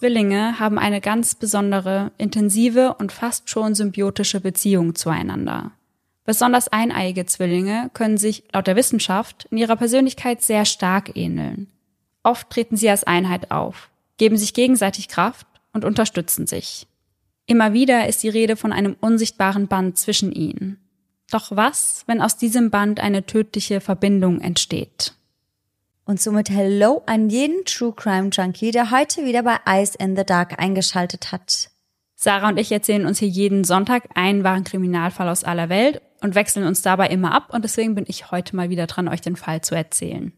Zwillinge haben eine ganz besondere, intensive und fast schon symbiotische Beziehung zueinander. Besonders eineiige Zwillinge können sich laut der Wissenschaft in ihrer Persönlichkeit sehr stark ähneln. Oft treten sie als Einheit auf, geben sich gegenseitig Kraft und unterstützen sich. Immer wieder ist die Rede von einem unsichtbaren Band zwischen ihnen. Doch was, wenn aus diesem Band eine tödliche Verbindung entsteht? Und somit Hello an jeden True Crime Junkie, der heute wieder bei Eyes in the Dark eingeschaltet hat. Sarah und ich erzählen uns hier jeden Sonntag einen wahren Kriminalfall aus aller Welt und wechseln uns dabei immer ab und deswegen bin ich heute mal wieder dran, euch den Fall zu erzählen.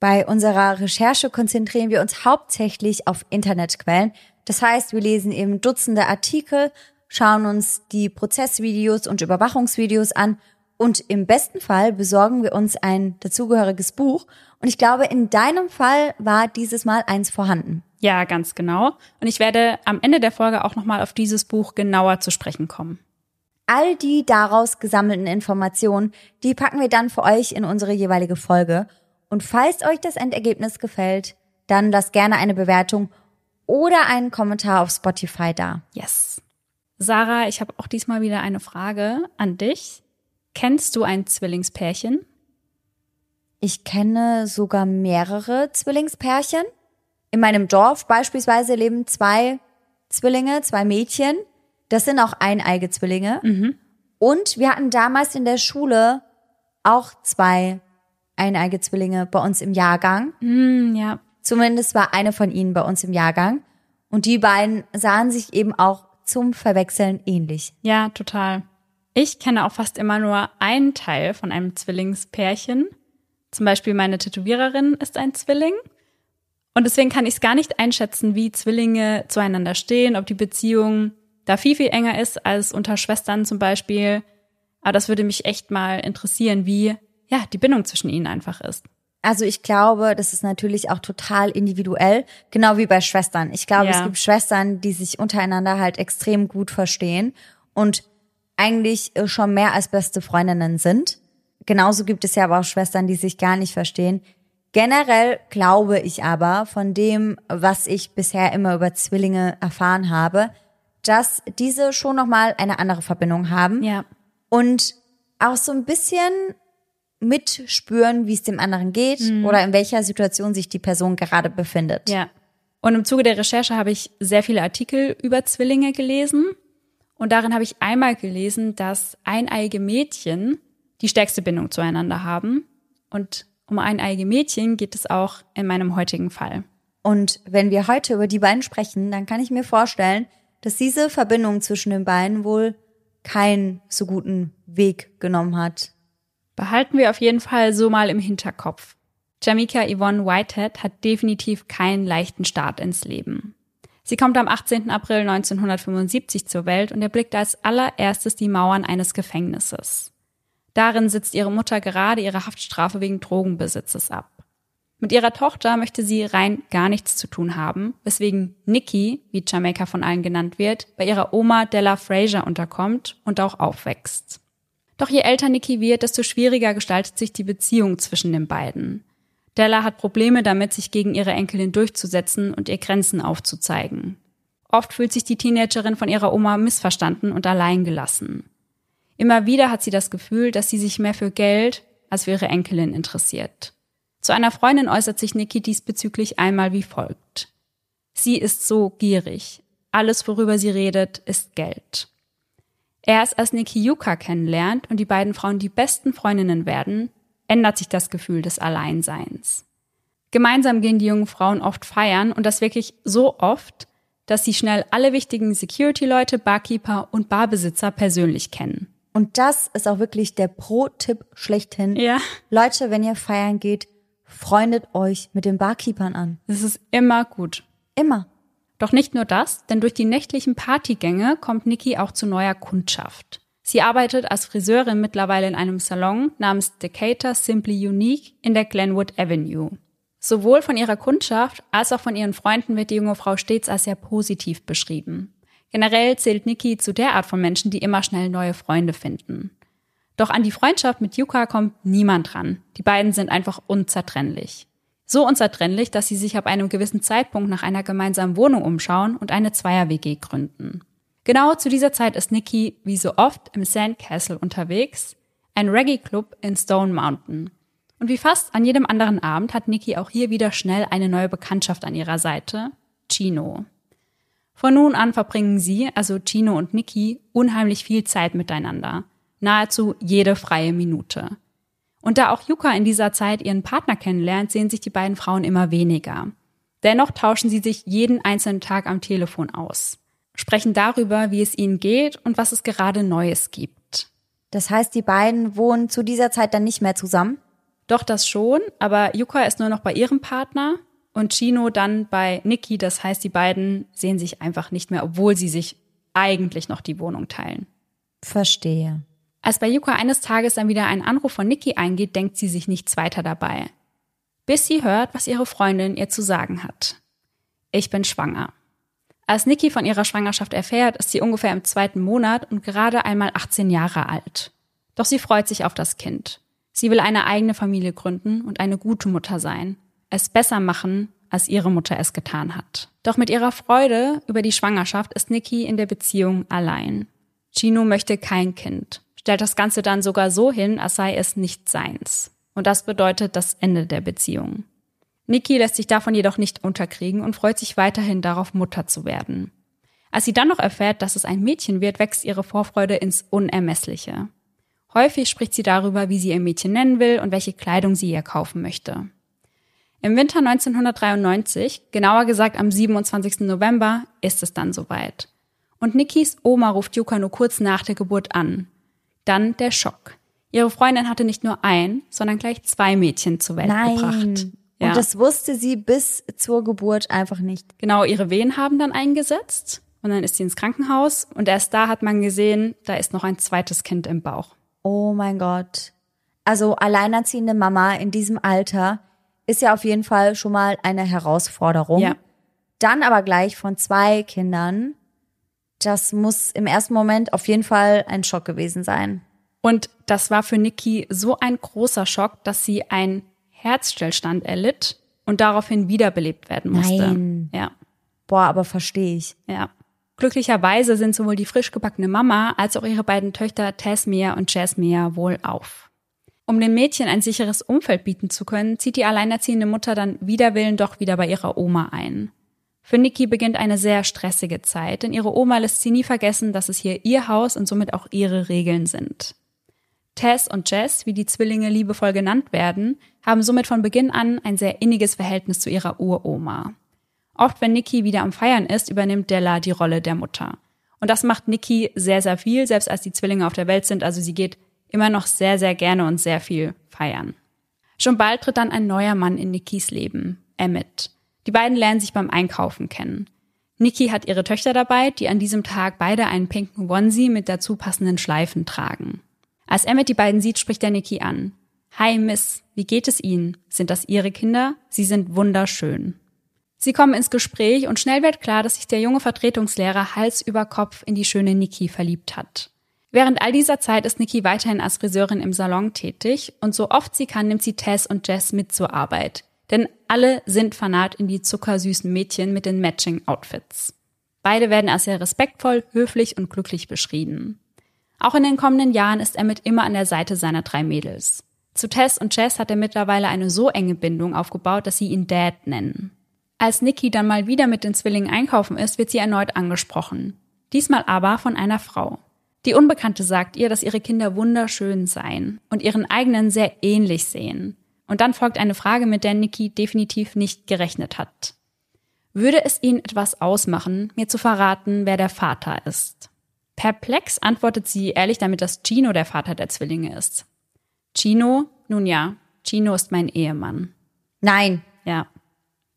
Bei unserer Recherche konzentrieren wir uns hauptsächlich auf Internetquellen. Das heißt, wir lesen eben Dutzende Artikel, schauen uns die Prozessvideos und Überwachungsvideos an und im besten Fall besorgen wir uns ein dazugehöriges Buch. Und ich glaube, in deinem Fall war dieses Mal eins vorhanden. Ja, ganz genau. Und ich werde am Ende der Folge auch nochmal auf dieses Buch genauer zu sprechen kommen. All die daraus gesammelten Informationen, die packen wir dann für euch in unsere jeweilige Folge. Und falls euch das Endergebnis gefällt, dann lasst gerne eine Bewertung oder einen Kommentar auf Spotify da. Yes. Sarah, ich habe auch diesmal wieder eine Frage an dich. Kennst du ein Zwillingspärchen? Ich kenne sogar mehrere Zwillingspärchen. In meinem Dorf beispielsweise leben zwei Zwillinge, zwei Mädchen. Das sind auch eineige Zwillinge. Mhm. Und wir hatten damals in der Schule auch zwei eineige Zwillinge bei uns im Jahrgang. Mm, ja. Zumindest war eine von ihnen bei uns im Jahrgang. Und die beiden sahen sich eben auch zum Verwechseln ähnlich. Ja, total. Ich kenne auch fast immer nur einen Teil von einem Zwillingspärchen. Zum Beispiel meine Tätowiererin ist ein Zwilling. Und deswegen kann ich es gar nicht einschätzen, wie Zwillinge zueinander stehen, ob die Beziehung da viel, viel enger ist als unter Schwestern zum Beispiel. Aber das würde mich echt mal interessieren, wie ja die Bindung zwischen ihnen einfach ist. Also ich glaube, das ist natürlich auch total individuell, genau wie bei Schwestern. Ich glaube, ja. es gibt Schwestern, die sich untereinander halt extrem gut verstehen und eigentlich äh, schon mehr als beste Freundinnen sind. Genauso gibt es ja aber auch Schwestern, die sich gar nicht verstehen. Generell glaube ich aber von dem, was ich bisher immer über Zwillinge erfahren habe, dass diese schon noch mal eine andere Verbindung haben. Ja. Und auch so ein bisschen mitspüren, wie es dem anderen geht mhm. oder in welcher Situation sich die Person gerade befindet. Ja. Und im Zuge der Recherche habe ich sehr viele Artikel über Zwillinge gelesen und darin habe ich einmal gelesen, dass eineige Mädchen die stärkste Bindung zueinander haben. Und um eineige Mädchen geht es auch in meinem heutigen Fall. Und wenn wir heute über die beiden sprechen, dann kann ich mir vorstellen, dass diese Verbindung zwischen den beiden wohl keinen so guten Weg genommen hat. Behalten wir auf jeden Fall so mal im Hinterkopf. Jamika Yvonne Whitehead hat definitiv keinen leichten Start ins Leben. Sie kommt am 18. April 1975 zur Welt und erblickt als allererstes die Mauern eines Gefängnisses. Darin sitzt ihre Mutter gerade ihre Haftstrafe wegen Drogenbesitzes ab. Mit ihrer Tochter möchte sie rein gar nichts zu tun haben, weswegen Nikki, wie Jamaica von allen genannt wird, bei ihrer Oma Della Fraser unterkommt und auch aufwächst. Doch je älter Nikki wird, desto schwieriger gestaltet sich die Beziehung zwischen den beiden. Della hat Probleme damit, sich gegen ihre Enkelin durchzusetzen und ihr Grenzen aufzuzeigen. Oft fühlt sich die Teenagerin von ihrer Oma missverstanden und alleingelassen. Immer wieder hat sie das Gefühl, dass sie sich mehr für Geld als für ihre Enkelin interessiert. Zu einer Freundin äußert sich Nikki diesbezüglich einmal wie folgt. Sie ist so gierig. Alles, worüber sie redet, ist Geld. Erst als Nikki Yuka kennenlernt und die beiden Frauen die besten Freundinnen werden, ändert sich das Gefühl des Alleinseins. Gemeinsam gehen die jungen Frauen oft feiern und das wirklich so oft, dass sie schnell alle wichtigen Security-Leute, Barkeeper und Barbesitzer persönlich kennen. Und das ist auch wirklich der Pro-Tipp schlechthin. Ja. Leute, wenn ihr feiern geht, freundet euch mit den Barkeepern an. Das ist immer gut. Immer. Doch nicht nur das, denn durch die nächtlichen Partygänge kommt Niki auch zu neuer Kundschaft. Sie arbeitet als Friseurin mittlerweile in einem Salon namens Decatur Simply Unique in der Glenwood Avenue. Sowohl von ihrer Kundschaft als auch von ihren Freunden wird die junge Frau stets als sehr positiv beschrieben. Generell zählt Nikki zu der Art von Menschen, die immer schnell neue Freunde finden. Doch an die Freundschaft mit Yuka kommt niemand ran. Die beiden sind einfach unzertrennlich. So unzertrennlich, dass sie sich ab einem gewissen Zeitpunkt nach einer gemeinsamen Wohnung umschauen und eine Zweier-WG gründen. Genau zu dieser Zeit ist Nikki, wie so oft, im Sandcastle unterwegs, ein Reggae-Club in Stone Mountain. Und wie fast an jedem anderen Abend hat Nikki auch hier wieder schnell eine neue Bekanntschaft an ihrer Seite, Chino. Von nun an verbringen sie, also Chino und Nikki, unheimlich viel Zeit miteinander. Nahezu jede freie Minute. Und da auch Yuka in dieser Zeit ihren Partner kennenlernt, sehen sich die beiden Frauen immer weniger. Dennoch tauschen sie sich jeden einzelnen Tag am Telefon aus, sprechen darüber, wie es ihnen geht und was es gerade Neues gibt. Das heißt, die beiden wohnen zu dieser Zeit dann nicht mehr zusammen? Doch das schon, aber Yuka ist nur noch bei ihrem Partner und Chino dann bei Nikki. Das heißt, die beiden sehen sich einfach nicht mehr, obwohl sie sich eigentlich noch die Wohnung teilen. Verstehe. Als bei Yuka eines Tages dann wieder ein Anruf von Nikki eingeht, denkt sie sich nichts weiter dabei. Bis sie hört, was ihre Freundin ihr zu sagen hat. Ich bin schwanger. Als Nikki von ihrer Schwangerschaft erfährt, ist sie ungefähr im zweiten Monat und gerade einmal 18 Jahre alt. Doch sie freut sich auf das Kind. Sie will eine eigene Familie gründen und eine gute Mutter sein. Es besser machen, als ihre Mutter es getan hat. Doch mit ihrer Freude über die Schwangerschaft ist Nikki in der Beziehung allein. Chino möchte kein Kind stellt das Ganze dann sogar so hin, als sei es nicht seins. Und das bedeutet das Ende der Beziehung. Niki lässt sich davon jedoch nicht unterkriegen und freut sich weiterhin darauf, Mutter zu werden. Als sie dann noch erfährt, dass es ein Mädchen wird, wächst ihre Vorfreude ins Unermessliche. Häufig spricht sie darüber, wie sie ihr Mädchen nennen will und welche Kleidung sie ihr kaufen möchte. Im Winter 1993, genauer gesagt am 27. November, ist es dann soweit. Und Nikis Oma ruft Yuka nur kurz nach der Geburt an. Dann der Schock. Ihre Freundin hatte nicht nur ein, sondern gleich zwei Mädchen zur Welt Nein. gebracht. Ja. Und das wusste sie bis zur Geburt einfach nicht. Genau, ihre Wehen haben dann eingesetzt und dann ist sie ins Krankenhaus und erst da hat man gesehen, da ist noch ein zweites Kind im Bauch. Oh mein Gott. Also alleinerziehende Mama in diesem Alter ist ja auf jeden Fall schon mal eine Herausforderung. Ja. Dann aber gleich von zwei Kindern das muss im ersten Moment auf jeden Fall ein Schock gewesen sein. Und das war für Nikki so ein großer Schock, dass sie einen Herzstillstand erlitt und daraufhin wiederbelebt werden musste. Nein. Ja. Boah, aber verstehe ich. Ja. Glücklicherweise sind sowohl die frisch gebackene Mama als auch ihre beiden Töchter Tasmia und Jasmia wohl auf. Um dem Mädchen ein sicheres Umfeld bieten zu können, zieht die alleinerziehende Mutter dann wider Willen doch wieder bei ihrer Oma ein. Für Nikki beginnt eine sehr stressige Zeit, denn ihre Oma lässt sie nie vergessen, dass es hier ihr Haus und somit auch ihre Regeln sind. Tess und Jess, wie die Zwillinge liebevoll genannt werden, haben somit von Beginn an ein sehr inniges Verhältnis zu ihrer Uroma. Oft, wenn Nikki wieder am Feiern ist, übernimmt Della die Rolle der Mutter. Und das macht Nikki sehr, sehr viel, selbst als die Zwillinge auf der Welt sind. Also sie geht immer noch sehr, sehr gerne und sehr viel feiern. Schon bald tritt dann ein neuer Mann in Nikkis Leben, Emmett. Die beiden lernen sich beim Einkaufen kennen. Nikki hat ihre Töchter dabei, die an diesem Tag beide einen pinken Onesie mit dazu passenden Schleifen tragen. Als Emmett die beiden sieht, spricht er Nikki an. Hi Miss, wie geht es Ihnen? Sind das Ihre Kinder? Sie sind wunderschön. Sie kommen ins Gespräch und schnell wird klar, dass sich der junge Vertretungslehrer Hals über Kopf in die schöne Nikki verliebt hat. Während all dieser Zeit ist Nikki weiterhin als Friseurin im Salon tätig und so oft sie kann, nimmt sie Tess und Jess mit zur Arbeit. Denn alle sind fanat in die zuckersüßen Mädchen mit den Matching-Outfits. Beide werden als sehr respektvoll, höflich und glücklich beschrieben. Auch in den kommenden Jahren ist er mit immer an der Seite seiner drei Mädels. Zu Tess und Jess hat er mittlerweile eine so enge Bindung aufgebaut, dass sie ihn Dad nennen. Als Nikki dann mal wieder mit den Zwillingen einkaufen ist, wird sie erneut angesprochen. Diesmal aber von einer Frau. Die Unbekannte sagt ihr, dass ihre Kinder wunderschön seien und ihren eigenen sehr ähnlich sehen. Und dann folgt eine Frage, mit der Nikki definitiv nicht gerechnet hat. Würde es Ihnen etwas ausmachen, mir zu verraten, wer der Vater ist? Perplex antwortet sie ehrlich damit, dass Chino der Vater der Zwillinge ist. Chino? Nun ja, Chino ist mein Ehemann. Nein. Ja.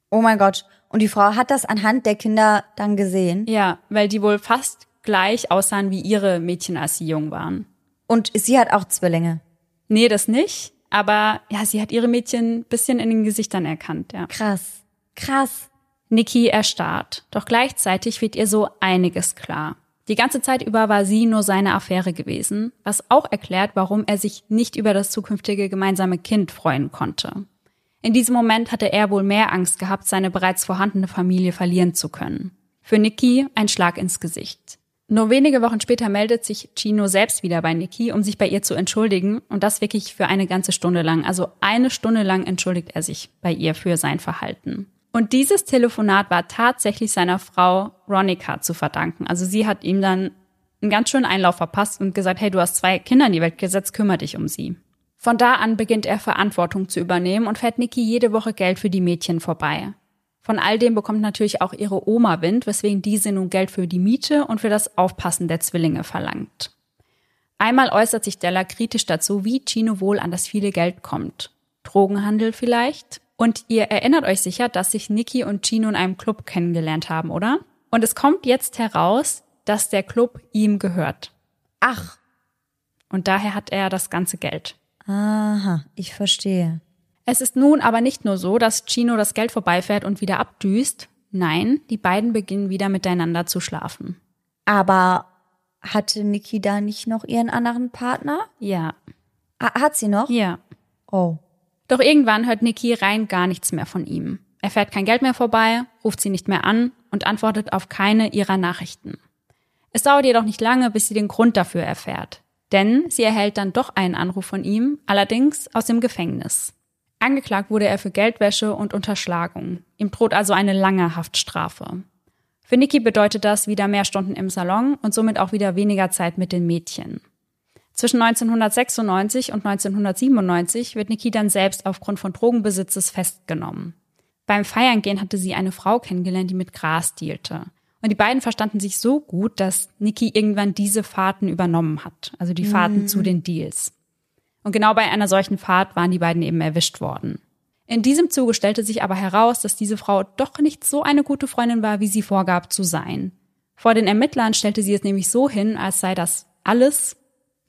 Oh mein Gott. Und die Frau hat das anhand der Kinder dann gesehen? Ja, weil die wohl fast gleich aussahen wie ihre Mädchen, als sie jung waren. Und sie hat auch Zwillinge? Nee, das nicht. Aber ja, sie hat ihre Mädchen bisschen in den Gesichtern erkannt, ja. Krass. Krass. Niki erstarrt. Doch gleichzeitig wird ihr so einiges klar. Die ganze Zeit über war sie nur seine Affäre gewesen, was auch erklärt, warum er sich nicht über das zukünftige gemeinsame Kind freuen konnte. In diesem Moment hatte er wohl mehr Angst gehabt, seine bereits vorhandene Familie verlieren zu können. Für Nikki ein Schlag ins Gesicht. Nur wenige Wochen später meldet sich Chino selbst wieder bei Nikki, um sich bei ihr zu entschuldigen und das wirklich für eine ganze Stunde lang. Also eine Stunde lang entschuldigt er sich bei ihr für sein Verhalten. Und dieses Telefonat war tatsächlich seiner Frau Ronica zu verdanken. Also sie hat ihm dann einen ganz schönen Einlauf verpasst und gesagt, hey, du hast zwei Kinder in die Welt gesetzt, kümmere dich um sie. Von da an beginnt er Verantwortung zu übernehmen und fährt Niki jede Woche Geld für die Mädchen vorbei. Von all dem bekommt natürlich auch ihre Oma Wind, weswegen diese nun Geld für die Miete und für das Aufpassen der Zwillinge verlangt. Einmal äußert sich Della kritisch dazu, wie Chino wohl an das viele Geld kommt. Drogenhandel vielleicht? Und ihr erinnert euch sicher, dass sich Niki und Chino in einem Club kennengelernt haben, oder? Und es kommt jetzt heraus, dass der Club ihm gehört. Ach. Und daher hat er das ganze Geld. Aha, ich verstehe. Es ist nun aber nicht nur so, dass Chino das Geld vorbeifährt und wieder abdüst. Nein, die beiden beginnen wieder miteinander zu schlafen. Aber hatte Niki da nicht noch ihren anderen Partner? Ja. Hat sie noch? Ja. Oh. Doch irgendwann hört Niki rein gar nichts mehr von ihm. Er fährt kein Geld mehr vorbei, ruft sie nicht mehr an und antwortet auf keine ihrer Nachrichten. Es dauert jedoch nicht lange, bis sie den Grund dafür erfährt. Denn sie erhält dann doch einen Anruf von ihm, allerdings aus dem Gefängnis. Angeklagt wurde er für Geldwäsche und Unterschlagung. Ihm droht also eine lange Haftstrafe. Für Niki bedeutet das wieder mehr Stunden im Salon und somit auch wieder weniger Zeit mit den Mädchen. Zwischen 1996 und 1997 wird Niki dann selbst aufgrund von Drogenbesitzes festgenommen. Beim Feiern gehen hatte sie eine Frau kennengelernt, die mit Gras dealte. Und die beiden verstanden sich so gut, dass Niki irgendwann diese Fahrten übernommen hat, also die Fahrten mhm. zu den Deals. Und genau bei einer solchen Fahrt waren die beiden eben erwischt worden. In diesem Zuge stellte sich aber heraus, dass diese Frau doch nicht so eine gute Freundin war, wie sie vorgab zu sein. Vor den Ermittlern stellte sie es nämlich so hin, als sei das alles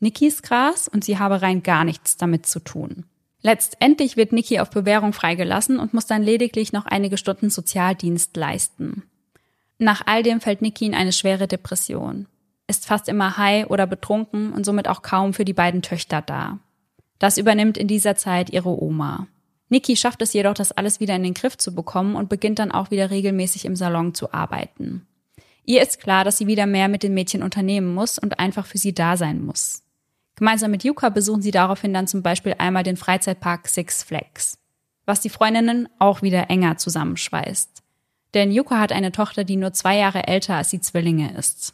Nikis Gras und sie habe rein gar nichts damit zu tun. Letztendlich wird Niki auf Bewährung freigelassen und muss dann lediglich noch einige Stunden Sozialdienst leisten. Nach all dem fällt Niki in eine schwere Depression, ist fast immer high oder betrunken und somit auch kaum für die beiden Töchter da. Das übernimmt in dieser Zeit ihre Oma. Niki schafft es jedoch, das alles wieder in den Griff zu bekommen und beginnt dann auch wieder regelmäßig im Salon zu arbeiten. Ihr ist klar, dass sie wieder mehr mit den Mädchen unternehmen muss und einfach für sie da sein muss. Gemeinsam mit Yuka besuchen sie daraufhin dann zum Beispiel einmal den Freizeitpark Six Flags, was die Freundinnen auch wieder enger zusammenschweißt. Denn Yuka hat eine Tochter, die nur zwei Jahre älter als die Zwillinge ist.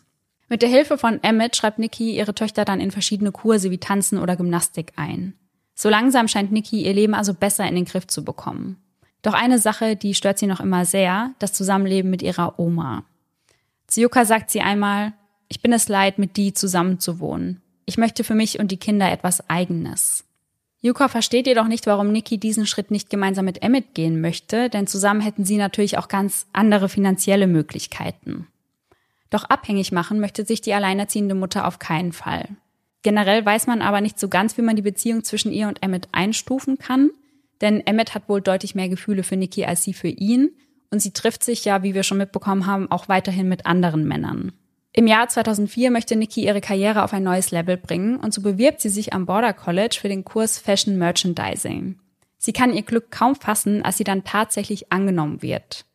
Mit der Hilfe von Emmett schreibt Nikki ihre Töchter dann in verschiedene Kurse wie Tanzen oder Gymnastik ein. So langsam scheint Nikki ihr Leben also besser in den Griff zu bekommen. Doch eine Sache, die stört sie noch immer sehr, das Zusammenleben mit ihrer Oma. Zu Yuka sagt sie einmal, ich bin es leid, mit die zusammenzuwohnen. Ich möchte für mich und die Kinder etwas Eigenes. Yuka versteht jedoch nicht, warum Nikki diesen Schritt nicht gemeinsam mit Emmett gehen möchte, denn zusammen hätten sie natürlich auch ganz andere finanzielle Möglichkeiten. Doch abhängig machen möchte sich die alleinerziehende Mutter auf keinen Fall. Generell weiß man aber nicht so ganz, wie man die Beziehung zwischen ihr und Emmett einstufen kann, denn Emmett hat wohl deutlich mehr Gefühle für Nikki als sie für ihn und sie trifft sich ja, wie wir schon mitbekommen haben, auch weiterhin mit anderen Männern. Im Jahr 2004 möchte Nikki ihre Karriere auf ein neues Level bringen und so bewirbt sie sich am Border College für den Kurs Fashion Merchandising. Sie kann ihr Glück kaum fassen, als sie dann tatsächlich angenommen wird.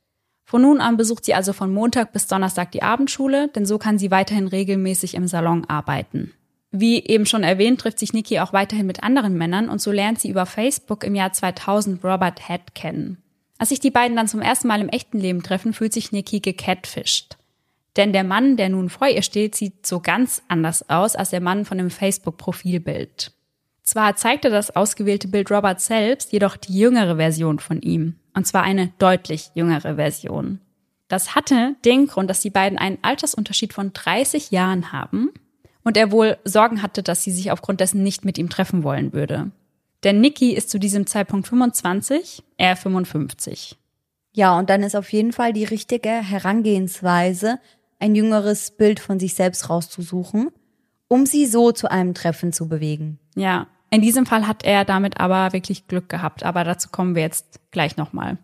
Von nun an besucht sie also von Montag bis Donnerstag die Abendschule, denn so kann sie weiterhin regelmäßig im Salon arbeiten. Wie eben schon erwähnt, trifft sich Nikki auch weiterhin mit anderen Männern und so lernt sie über Facebook im Jahr 2000 Robert Head kennen. Als sich die beiden dann zum ersten Mal im echten Leben treffen, fühlt sich Nikki gecatfished. Denn der Mann, der nun vor ihr steht, sieht so ganz anders aus als der Mann von dem Facebook-Profilbild. Zwar zeigte das ausgewählte Bild Robert selbst, jedoch die jüngere Version von ihm. Und zwar eine deutlich jüngere Version. Das hatte den Grund, dass die beiden einen Altersunterschied von 30 Jahren haben und er wohl Sorgen hatte, dass sie sich aufgrund dessen nicht mit ihm treffen wollen würde. Denn Nikki ist zu diesem Zeitpunkt 25, er 55. Ja, und dann ist auf jeden Fall die richtige Herangehensweise, ein jüngeres Bild von sich selbst rauszusuchen, um sie so zu einem Treffen zu bewegen. Ja, in diesem Fall hat er damit aber wirklich Glück gehabt, aber dazu kommen wir jetzt gleich nochmal.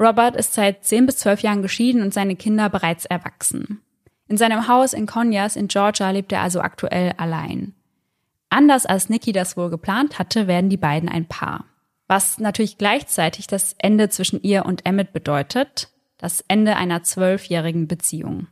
Robert ist seit 10 bis 12 Jahren geschieden und seine Kinder bereits erwachsen. In seinem Haus in Conyers in Georgia lebt er also aktuell allein. Anders als Nikki das wohl geplant hatte, werden die beiden ein Paar. was natürlich gleichzeitig das Ende zwischen ihr und Emmett bedeutet, das Ende einer zwölfjährigen Beziehung.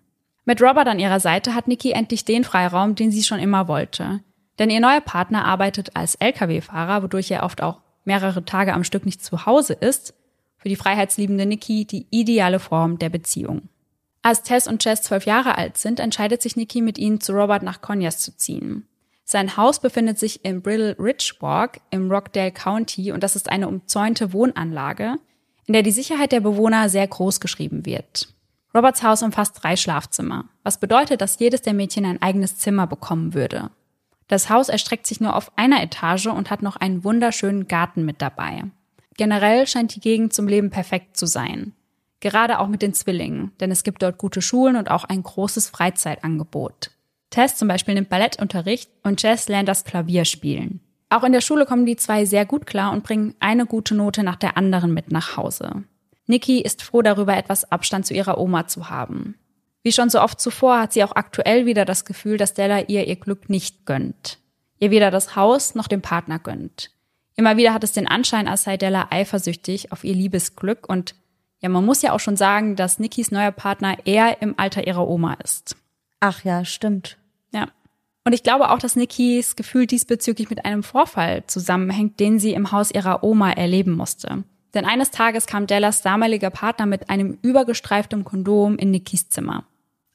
Mit Robert an ihrer Seite hat Nikki endlich den Freiraum, den sie schon immer wollte. Denn ihr neuer Partner arbeitet als Lkw-Fahrer, wodurch er oft auch mehrere Tage am Stück nicht zu Hause ist. Für die freiheitsliebende Nikki die ideale Form der Beziehung. Als Tess und Jess zwölf Jahre alt sind, entscheidet sich Nikki mit ihnen zu Robert nach Conyers zu ziehen. Sein Haus befindet sich im Brittle Ridge Walk im Rockdale County und das ist eine umzäunte Wohnanlage, in der die Sicherheit der Bewohner sehr groß geschrieben wird. Roberts Haus umfasst drei Schlafzimmer, was bedeutet, dass jedes der Mädchen ein eigenes Zimmer bekommen würde. Das Haus erstreckt sich nur auf einer Etage und hat noch einen wunderschönen Garten mit dabei. Generell scheint die Gegend zum Leben perfekt zu sein. Gerade auch mit den Zwillingen, denn es gibt dort gute Schulen und auch ein großes Freizeitangebot. Tess zum Beispiel nimmt Ballettunterricht und Jess lernt das Klavier spielen. Auch in der Schule kommen die zwei sehr gut klar und bringen eine gute Note nach der anderen mit nach Hause. Nikki ist froh darüber, etwas Abstand zu ihrer Oma zu haben. Wie schon so oft zuvor hat sie auch aktuell wieder das Gefühl, dass Della ihr ihr Glück nicht gönnt. Ihr weder das Haus noch den Partner gönnt. Immer wieder hat es den Anschein, als sei Della eifersüchtig auf ihr Liebesglück und ja, man muss ja auch schon sagen, dass Nikis neuer Partner eher im Alter ihrer Oma ist. Ach ja, stimmt. Ja. Und ich glaube auch, dass Nikis Gefühl diesbezüglich mit einem Vorfall zusammenhängt, den sie im Haus ihrer Oma erleben musste. Denn eines Tages kam Dellas damaliger Partner mit einem übergestreiften Kondom in Nikis Zimmer.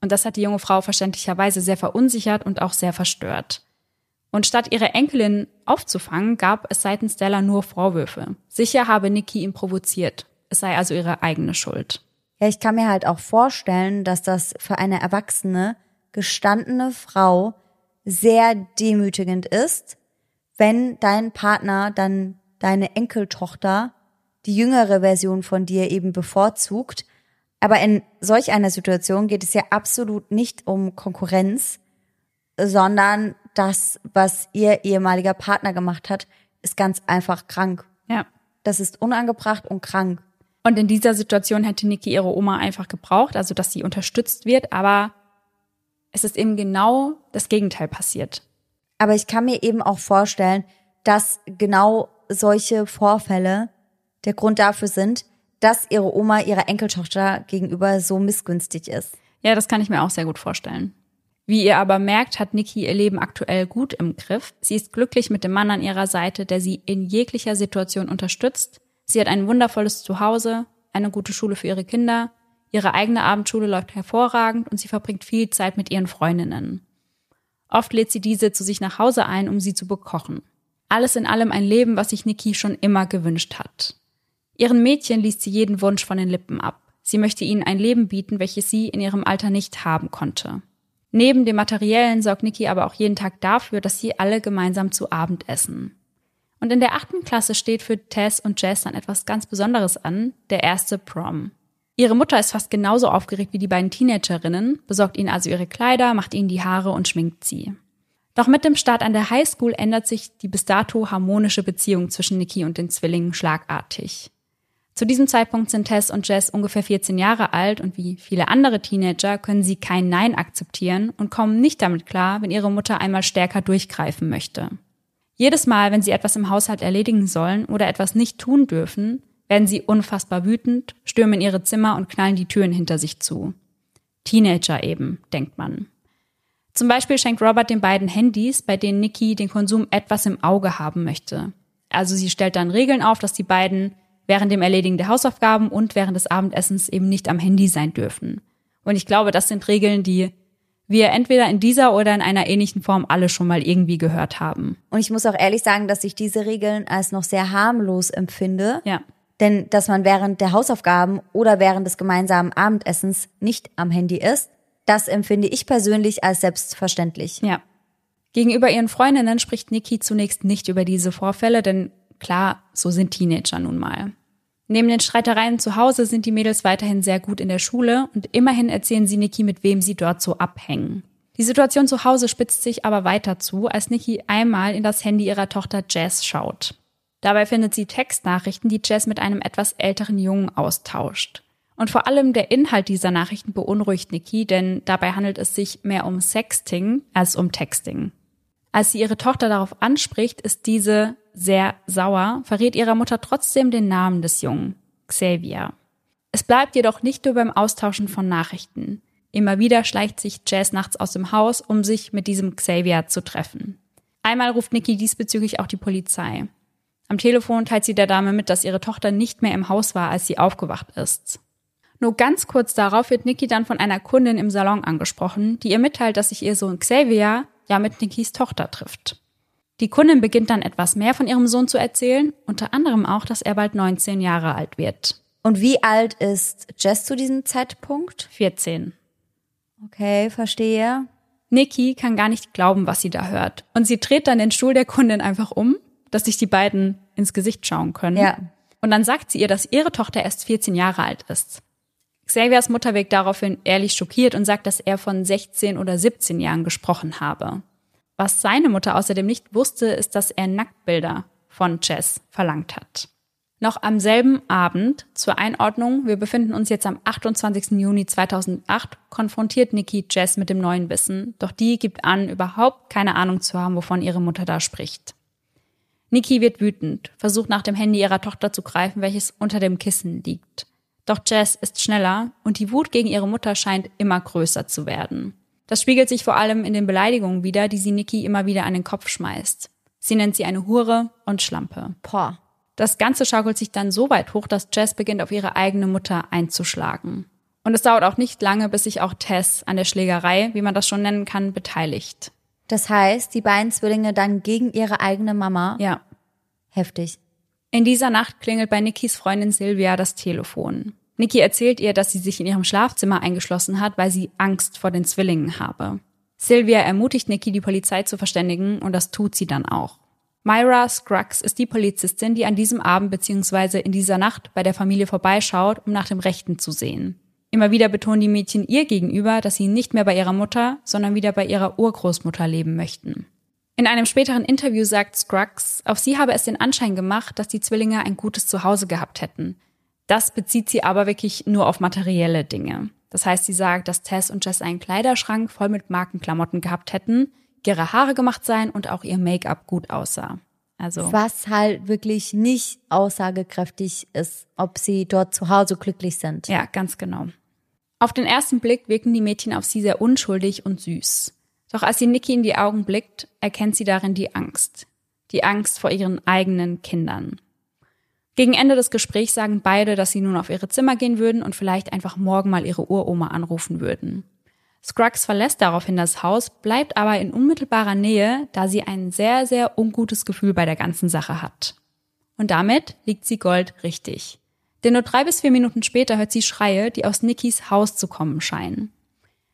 Und das hat die junge Frau verständlicherweise sehr verunsichert und auch sehr verstört. Und statt ihre Enkelin aufzufangen, gab es seitens Della nur Vorwürfe. Sicher habe Nikki ihn provoziert. Es sei also ihre eigene Schuld. Ja, ich kann mir halt auch vorstellen, dass das für eine erwachsene, gestandene Frau sehr demütigend ist, wenn dein Partner dann deine Enkeltochter, die jüngere Version von dir eben bevorzugt. Aber in solch einer Situation geht es ja absolut nicht um Konkurrenz, sondern das, was ihr ehemaliger Partner gemacht hat, ist ganz einfach krank. Ja. Das ist unangebracht und krank. Und in dieser Situation hätte Niki ihre Oma einfach gebraucht, also dass sie unterstützt wird, aber es ist eben genau das Gegenteil passiert. Aber ich kann mir eben auch vorstellen, dass genau solche Vorfälle der Grund dafür sind, dass ihre Oma ihrer Enkeltochter gegenüber so missgünstig ist. Ja, das kann ich mir auch sehr gut vorstellen. Wie ihr aber merkt, hat Niki ihr Leben aktuell gut im Griff. Sie ist glücklich mit dem Mann an ihrer Seite, der sie in jeglicher Situation unterstützt Sie hat ein wundervolles Zuhause, eine gute Schule für ihre Kinder, ihre eigene Abendschule läuft hervorragend und sie verbringt viel Zeit mit ihren Freundinnen. Oft lädt sie diese zu sich nach Hause ein, um sie zu bekochen. Alles in allem ein Leben, was sich Niki schon immer gewünscht hat. Ihren Mädchen liest sie jeden Wunsch von den Lippen ab. Sie möchte ihnen ein Leben bieten, welches sie in ihrem Alter nicht haben konnte. Neben dem Materiellen sorgt Niki aber auch jeden Tag dafür, dass sie alle gemeinsam zu Abend essen. Und in der achten Klasse steht für Tess und Jess dann etwas ganz Besonderes an, der erste Prom. Ihre Mutter ist fast genauso aufgeregt wie die beiden Teenagerinnen, besorgt ihnen also ihre Kleider, macht ihnen die Haare und schminkt sie. Doch mit dem Start an der Highschool ändert sich die bis dato harmonische Beziehung zwischen Nikki und den Zwillingen schlagartig. Zu diesem Zeitpunkt sind Tess und Jess ungefähr 14 Jahre alt und wie viele andere Teenager können sie kein Nein akzeptieren und kommen nicht damit klar, wenn ihre Mutter einmal stärker durchgreifen möchte. Jedes Mal, wenn sie etwas im Haushalt erledigen sollen oder etwas nicht tun dürfen, werden sie unfassbar wütend, stürmen ihre Zimmer und knallen die Türen hinter sich zu. Teenager eben, denkt man. Zum Beispiel schenkt Robert den beiden Handys, bei denen Nikki den Konsum etwas im Auge haben möchte. Also sie stellt dann Regeln auf, dass die beiden während dem Erledigen der Hausaufgaben und während des Abendessens eben nicht am Handy sein dürfen. Und ich glaube, das sind Regeln, die wir entweder in dieser oder in einer ähnlichen Form alle schon mal irgendwie gehört haben. Und ich muss auch ehrlich sagen, dass ich diese Regeln als noch sehr harmlos empfinde. Ja. Denn dass man während der Hausaufgaben oder während des gemeinsamen Abendessens nicht am Handy ist, das empfinde ich persönlich als selbstverständlich. Ja. Gegenüber ihren Freundinnen spricht Niki zunächst nicht über diese Vorfälle, denn klar, so sind Teenager nun mal. Neben den Streitereien zu Hause sind die Mädels weiterhin sehr gut in der Schule und immerhin erzählen sie Niki, mit wem sie dort so abhängen. Die Situation zu Hause spitzt sich aber weiter zu, als Niki einmal in das Handy ihrer Tochter Jess schaut. Dabei findet sie Textnachrichten, die Jess mit einem etwas älteren Jungen austauscht. Und vor allem der Inhalt dieser Nachrichten beunruhigt Niki, denn dabei handelt es sich mehr um Sexting als um Texting. Als sie ihre Tochter darauf anspricht, ist diese sehr sauer, verrät ihrer Mutter trotzdem den Namen des Jungen, Xavier. Es bleibt jedoch nicht nur beim Austauschen von Nachrichten. Immer wieder schleicht sich Jazz nachts aus dem Haus, um sich mit diesem Xavier zu treffen. Einmal ruft Nikki diesbezüglich auch die Polizei. Am Telefon teilt sie der Dame mit, dass ihre Tochter nicht mehr im Haus war, als sie aufgewacht ist. Nur ganz kurz darauf wird Nikki dann von einer Kundin im Salon angesprochen, die ihr mitteilt, dass sich ihr Sohn Xavier ja mit Nikkis Tochter trifft. Die Kundin beginnt dann etwas mehr von ihrem Sohn zu erzählen, unter anderem auch, dass er bald 19 Jahre alt wird. Und wie alt ist Jess zu diesem Zeitpunkt? 14. Okay, verstehe. Nikki kann gar nicht glauben, was sie da hört. Und sie dreht dann den Stuhl der Kundin einfach um, dass sich die beiden ins Gesicht schauen können. Ja. Und dann sagt sie ihr, dass ihre Tochter erst 14 Jahre alt ist. Xaviers Mutter wirkt daraufhin ehrlich schockiert und sagt, dass er von 16 oder 17 Jahren gesprochen habe. Was seine Mutter außerdem nicht wusste, ist, dass er Nacktbilder von Jess verlangt hat. Noch am selben Abend, zur Einordnung, wir befinden uns jetzt am 28. Juni 2008, konfrontiert Nikki Jess mit dem neuen Wissen, doch die gibt an, überhaupt keine Ahnung zu haben, wovon ihre Mutter da spricht. Nikki wird wütend, versucht nach dem Handy ihrer Tochter zu greifen, welches unter dem Kissen liegt. Doch Jess ist schneller und die Wut gegen ihre Mutter scheint immer größer zu werden. Das spiegelt sich vor allem in den Beleidigungen wider, die sie Nikki immer wieder an den Kopf schmeißt. Sie nennt sie eine Hure und Schlampe. Boah. Das Ganze schaukelt sich dann so weit hoch, dass Jess beginnt, auf ihre eigene Mutter einzuschlagen. Und es dauert auch nicht lange, bis sich auch Tess an der Schlägerei, wie man das schon nennen kann, beteiligt. Das heißt, die beiden Zwillinge dann gegen ihre eigene Mama? Ja. Heftig. In dieser Nacht klingelt bei Nikis Freundin Silvia das Telefon. Niki erzählt ihr, dass sie sich in ihrem Schlafzimmer eingeschlossen hat, weil sie Angst vor den Zwillingen habe. Silvia ermutigt Nikki, die Polizei zu verständigen, und das tut sie dann auch. Myra Scruggs ist die Polizistin, die an diesem Abend bzw. in dieser Nacht bei der Familie vorbeischaut, um nach dem Rechten zu sehen. Immer wieder betonen die Mädchen ihr gegenüber, dass sie nicht mehr bei ihrer Mutter, sondern wieder bei ihrer Urgroßmutter leben möchten. In einem späteren Interview sagt Scruggs, auf sie habe es den Anschein gemacht, dass die Zwillinge ein gutes Zuhause gehabt hätten. Das bezieht sie aber wirklich nur auf materielle Dinge. Das heißt, sie sagt, dass Tess und Jess einen Kleiderschrank voll mit Markenklamotten gehabt hätten, ihre Haare gemacht seien und auch ihr Make-up gut aussah. Also was halt wirklich nicht aussagekräftig ist, ob sie dort zu Hause glücklich sind. Ja, ganz genau. Auf den ersten Blick wirken die Mädchen auf sie sehr unschuldig und süß. Doch als sie Nikki in die Augen blickt, erkennt sie darin die Angst. Die Angst vor ihren eigenen Kindern. Gegen Ende des Gesprächs sagen beide, dass sie nun auf ihre Zimmer gehen würden und vielleicht einfach morgen mal ihre Uroma anrufen würden. Scruggs verlässt daraufhin das Haus, bleibt aber in unmittelbarer Nähe, da sie ein sehr, sehr ungutes Gefühl bei der ganzen Sache hat. Und damit liegt sie Gold richtig. Denn nur drei bis vier Minuten später hört sie Schreie, die aus Nikkis Haus zu kommen scheinen.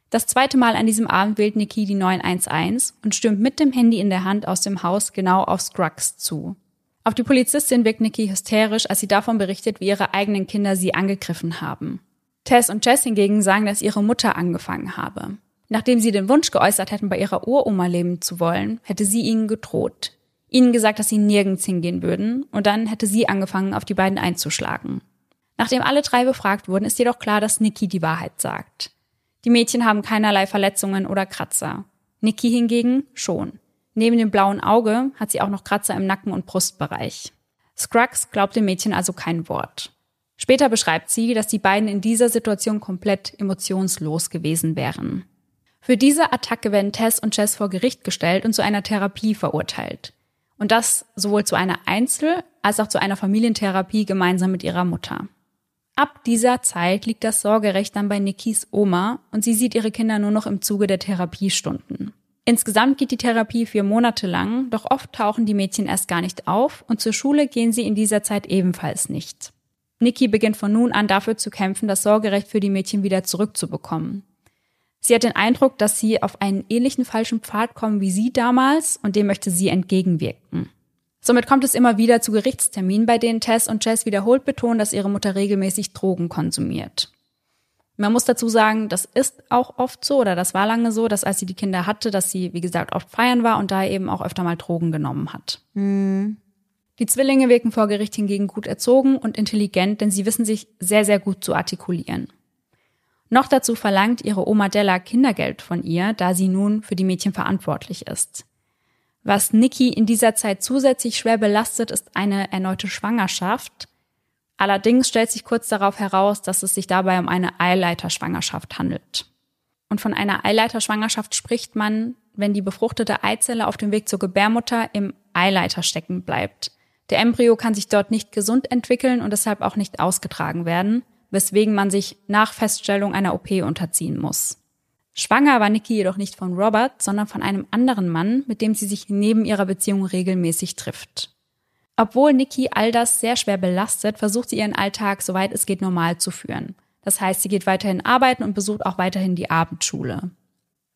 Das zweite Mal an diesem Abend wählt Nikki die 911 und stürmt mit dem Handy in der Hand aus dem Haus genau auf Scruggs zu. Auf die Polizistin wirkt Nikki hysterisch, als sie davon berichtet, wie ihre eigenen Kinder sie angegriffen haben. Tess und Jess hingegen sagen, dass ihre Mutter angefangen habe. Nachdem sie den Wunsch geäußert hätten, bei ihrer Uroma leben zu wollen, hätte sie ihnen gedroht. Ihnen gesagt, dass sie nirgends hingehen würden, und dann hätte sie angefangen, auf die beiden einzuschlagen. Nachdem alle drei befragt wurden, ist jedoch klar, dass Nikki die Wahrheit sagt. Die Mädchen haben keinerlei Verletzungen oder Kratzer. Nikki hingegen schon. Neben dem blauen Auge hat sie auch noch Kratzer im Nacken- und Brustbereich. Scruggs glaubt dem Mädchen also kein Wort. Später beschreibt sie, dass die beiden in dieser Situation komplett emotionslos gewesen wären. Für diese Attacke werden Tess und Jess vor Gericht gestellt und zu einer Therapie verurteilt. Und das sowohl zu einer Einzel- als auch zu einer Familientherapie gemeinsam mit ihrer Mutter. Ab dieser Zeit liegt das Sorgerecht dann bei Nikis Oma und sie sieht ihre Kinder nur noch im Zuge der Therapiestunden. Insgesamt geht die Therapie vier Monate lang, doch oft tauchen die Mädchen erst gar nicht auf und zur Schule gehen sie in dieser Zeit ebenfalls nicht. Nikki beginnt von nun an dafür zu kämpfen, das Sorgerecht für die Mädchen wieder zurückzubekommen. Sie hat den Eindruck, dass sie auf einen ähnlichen falschen Pfad kommen wie sie damals und dem möchte sie entgegenwirken. Somit kommt es immer wieder zu Gerichtsterminen, bei denen Tess und Jess wiederholt betonen, dass ihre Mutter regelmäßig Drogen konsumiert. Man muss dazu sagen, das ist auch oft so oder das war lange so, dass als sie die Kinder hatte, dass sie, wie gesagt, oft feiern war und da eben auch öfter mal Drogen genommen hat. Mhm. Die Zwillinge wirken vor Gericht hingegen gut erzogen und intelligent, denn sie wissen sich sehr, sehr gut zu artikulieren. Noch dazu verlangt ihre Oma Della Kindergeld von ihr, da sie nun für die Mädchen verantwortlich ist. Was Nikki in dieser Zeit zusätzlich schwer belastet, ist eine erneute Schwangerschaft. Allerdings stellt sich kurz darauf heraus, dass es sich dabei um eine Eileiterschwangerschaft handelt. Und von einer Eileiterschwangerschaft spricht man, wenn die befruchtete Eizelle auf dem Weg zur Gebärmutter im Eileiter stecken bleibt. Der Embryo kann sich dort nicht gesund entwickeln und deshalb auch nicht ausgetragen werden, weswegen man sich nach Feststellung einer OP unterziehen muss. Schwanger war Nikki jedoch nicht von Robert, sondern von einem anderen Mann, mit dem sie sich neben ihrer Beziehung regelmäßig trifft. Obwohl Nikki all das sehr schwer belastet, versucht sie ihren Alltag, soweit es geht, normal zu führen. Das heißt, sie geht weiterhin arbeiten und besucht auch weiterhin die Abendschule.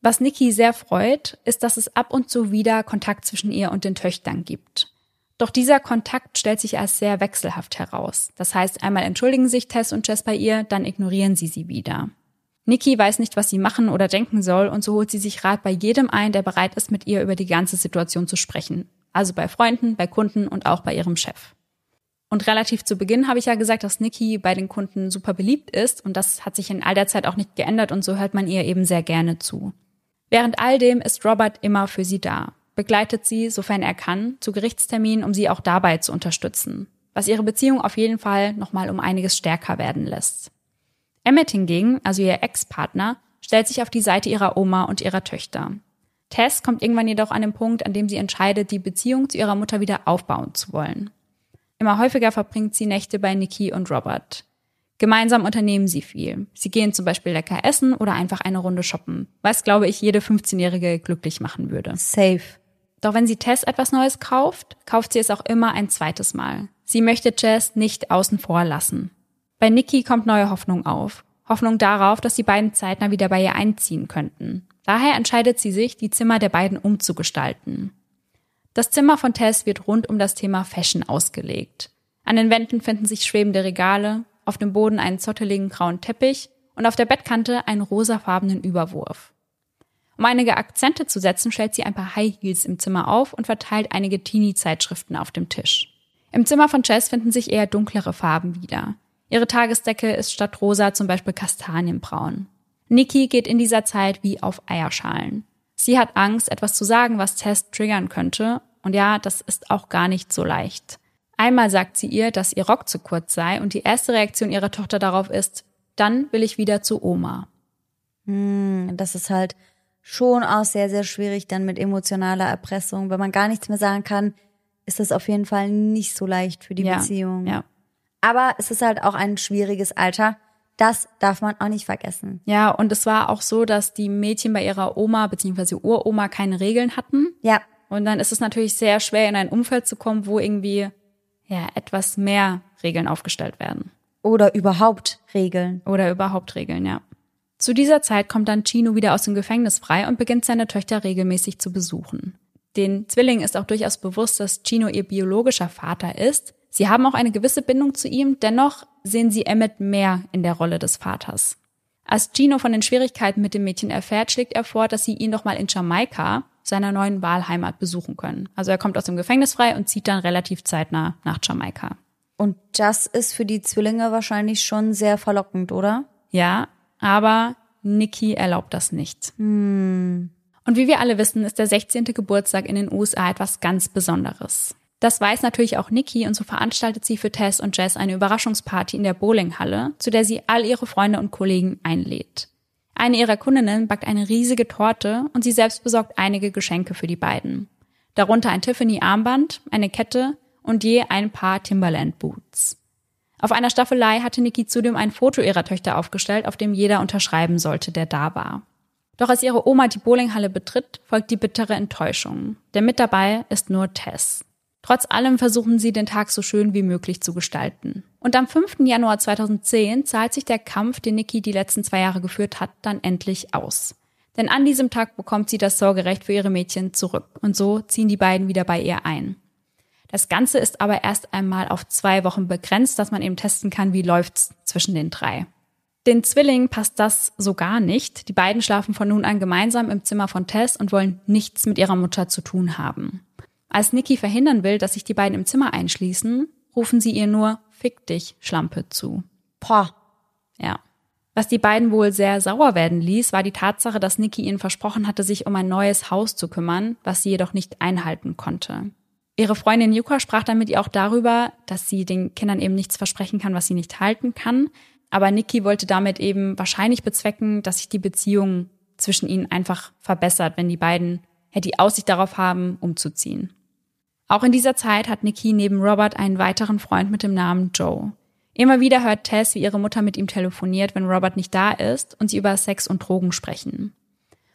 Was Nikki sehr freut, ist, dass es ab und zu wieder Kontakt zwischen ihr und den Töchtern gibt. Doch dieser Kontakt stellt sich als sehr wechselhaft heraus. Das heißt, einmal entschuldigen sich Tess und Jess bei ihr, dann ignorieren sie sie wieder. Nikki weiß nicht, was sie machen oder denken soll und so holt sie sich Rat bei jedem ein, der bereit ist, mit ihr über die ganze Situation zu sprechen. Also bei Freunden, bei Kunden und auch bei ihrem Chef. Und relativ zu Beginn habe ich ja gesagt, dass Nikki bei den Kunden super beliebt ist und das hat sich in all der Zeit auch nicht geändert und so hört man ihr eben sehr gerne zu. Während all dem ist Robert immer für sie da, begleitet sie, sofern er kann, zu Gerichtsterminen, um sie auch dabei zu unterstützen, was ihre Beziehung auf jeden Fall nochmal um einiges stärker werden lässt. Emmett hingegen, also ihr Ex-Partner, stellt sich auf die Seite ihrer Oma und ihrer Töchter. Tess kommt irgendwann jedoch an den Punkt, an dem sie entscheidet, die Beziehung zu ihrer Mutter wieder aufbauen zu wollen. Immer häufiger verbringt sie Nächte bei Nikki und Robert. Gemeinsam unternehmen sie viel. Sie gehen zum Beispiel lecker essen oder einfach eine Runde shoppen, was, glaube ich, jede 15-Jährige glücklich machen würde. Safe. Doch wenn sie Tess etwas Neues kauft, kauft sie es auch immer ein zweites Mal. Sie möchte Jess nicht außen vor lassen. Bei Nikki kommt neue Hoffnung auf. Hoffnung darauf, dass die beiden zeitnah wieder bei ihr einziehen könnten. Daher entscheidet sie sich, die Zimmer der beiden umzugestalten. Das Zimmer von Tess wird rund um das Thema Fashion ausgelegt. An den Wänden finden sich schwebende Regale, auf dem Boden einen zotteligen grauen Teppich und auf der Bettkante einen rosafarbenen Überwurf. Um einige Akzente zu setzen, stellt sie ein paar High Heels im Zimmer auf und verteilt einige Teenie-Zeitschriften auf dem Tisch. Im Zimmer von Jess finden sich eher dunklere Farben wieder. Ihre Tagesdecke ist statt rosa zum Beispiel kastanienbraun. Nikki geht in dieser Zeit wie auf Eierschalen. Sie hat Angst, etwas zu sagen, was Tess triggern könnte. Und ja, das ist auch gar nicht so leicht. Einmal sagt sie ihr, dass ihr Rock zu kurz sei und die erste Reaktion ihrer Tochter darauf ist, dann will ich wieder zu Oma. Hm, das ist halt schon auch sehr, sehr schwierig dann mit emotionaler Erpressung. Wenn man gar nichts mehr sagen kann, ist das auf jeden Fall nicht so leicht für die ja, Beziehung. Ja. Aber es ist halt auch ein schwieriges Alter. Das darf man auch nicht vergessen. Ja, und es war auch so, dass die Mädchen bei ihrer Oma bzw. Uroma keine Regeln hatten. Ja. Und dann ist es natürlich sehr schwer, in ein Umfeld zu kommen, wo irgendwie ja etwas mehr Regeln aufgestellt werden. Oder überhaupt Regeln. Oder überhaupt Regeln, ja. Zu dieser Zeit kommt dann Chino wieder aus dem Gefängnis frei und beginnt seine Töchter regelmäßig zu besuchen. Den Zwillingen ist auch durchaus bewusst, dass Chino ihr biologischer Vater ist, Sie haben auch eine gewisse Bindung zu ihm, dennoch sehen sie Emmett mehr in der Rolle des Vaters. Als Gino von den Schwierigkeiten mit dem Mädchen erfährt, schlägt er vor, dass sie ihn doch mal in Jamaika, seiner neuen Wahlheimat, besuchen können. Also er kommt aus dem Gefängnis frei und zieht dann relativ zeitnah nach Jamaika. Und das ist für die Zwillinge wahrscheinlich schon sehr verlockend, oder? Ja, aber Nikki erlaubt das nicht. Hm. Und wie wir alle wissen, ist der 16. Geburtstag in den USA etwas ganz Besonderes. Das weiß natürlich auch Nikki und so veranstaltet sie für Tess und Jess eine Überraschungsparty in der Bowlinghalle, zu der sie all ihre Freunde und Kollegen einlädt. Eine ihrer Kundinnen backt eine riesige Torte und sie selbst besorgt einige Geschenke für die beiden. Darunter ein Tiffany-Armband, eine Kette und je ein paar Timberland-Boots. Auf einer Staffelei hatte Nikki zudem ein Foto ihrer Töchter aufgestellt, auf dem jeder unterschreiben sollte, der da war. Doch als ihre Oma die Bowlinghalle betritt, folgt die bittere Enttäuschung. Denn mit dabei ist nur Tess. Trotz allem versuchen sie, den Tag so schön wie möglich zu gestalten. Und am 5. Januar 2010 zahlt sich der Kampf, den Nikki die letzten zwei Jahre geführt hat, dann endlich aus. Denn an diesem Tag bekommt sie das Sorgerecht für ihre Mädchen zurück. Und so ziehen die beiden wieder bei ihr ein. Das Ganze ist aber erst einmal auf zwei Wochen begrenzt, dass man eben testen kann, wie läuft's zwischen den drei. Den Zwillingen passt das so gar nicht. Die beiden schlafen von nun an gemeinsam im Zimmer von Tess und wollen nichts mit ihrer Mutter zu tun haben. Als Nikki verhindern will, dass sich die beiden im Zimmer einschließen, rufen sie ihr nur Fick dich, Schlampe zu. Boah. Ja. Was die beiden wohl sehr sauer werden ließ, war die Tatsache, dass Nikki ihnen versprochen hatte, sich um ein neues Haus zu kümmern, was sie jedoch nicht einhalten konnte. Ihre Freundin Yuka sprach dann mit ihr auch darüber, dass sie den Kindern eben nichts versprechen kann, was sie nicht halten kann. Aber Nikki wollte damit eben wahrscheinlich bezwecken, dass sich die Beziehung zwischen ihnen einfach verbessert, wenn die beiden ja die Aussicht darauf haben, umzuziehen. Auch in dieser Zeit hat Nikki neben Robert einen weiteren Freund mit dem Namen Joe. Immer wieder hört Tess, wie ihre Mutter mit ihm telefoniert, wenn Robert nicht da ist und sie über Sex und Drogen sprechen.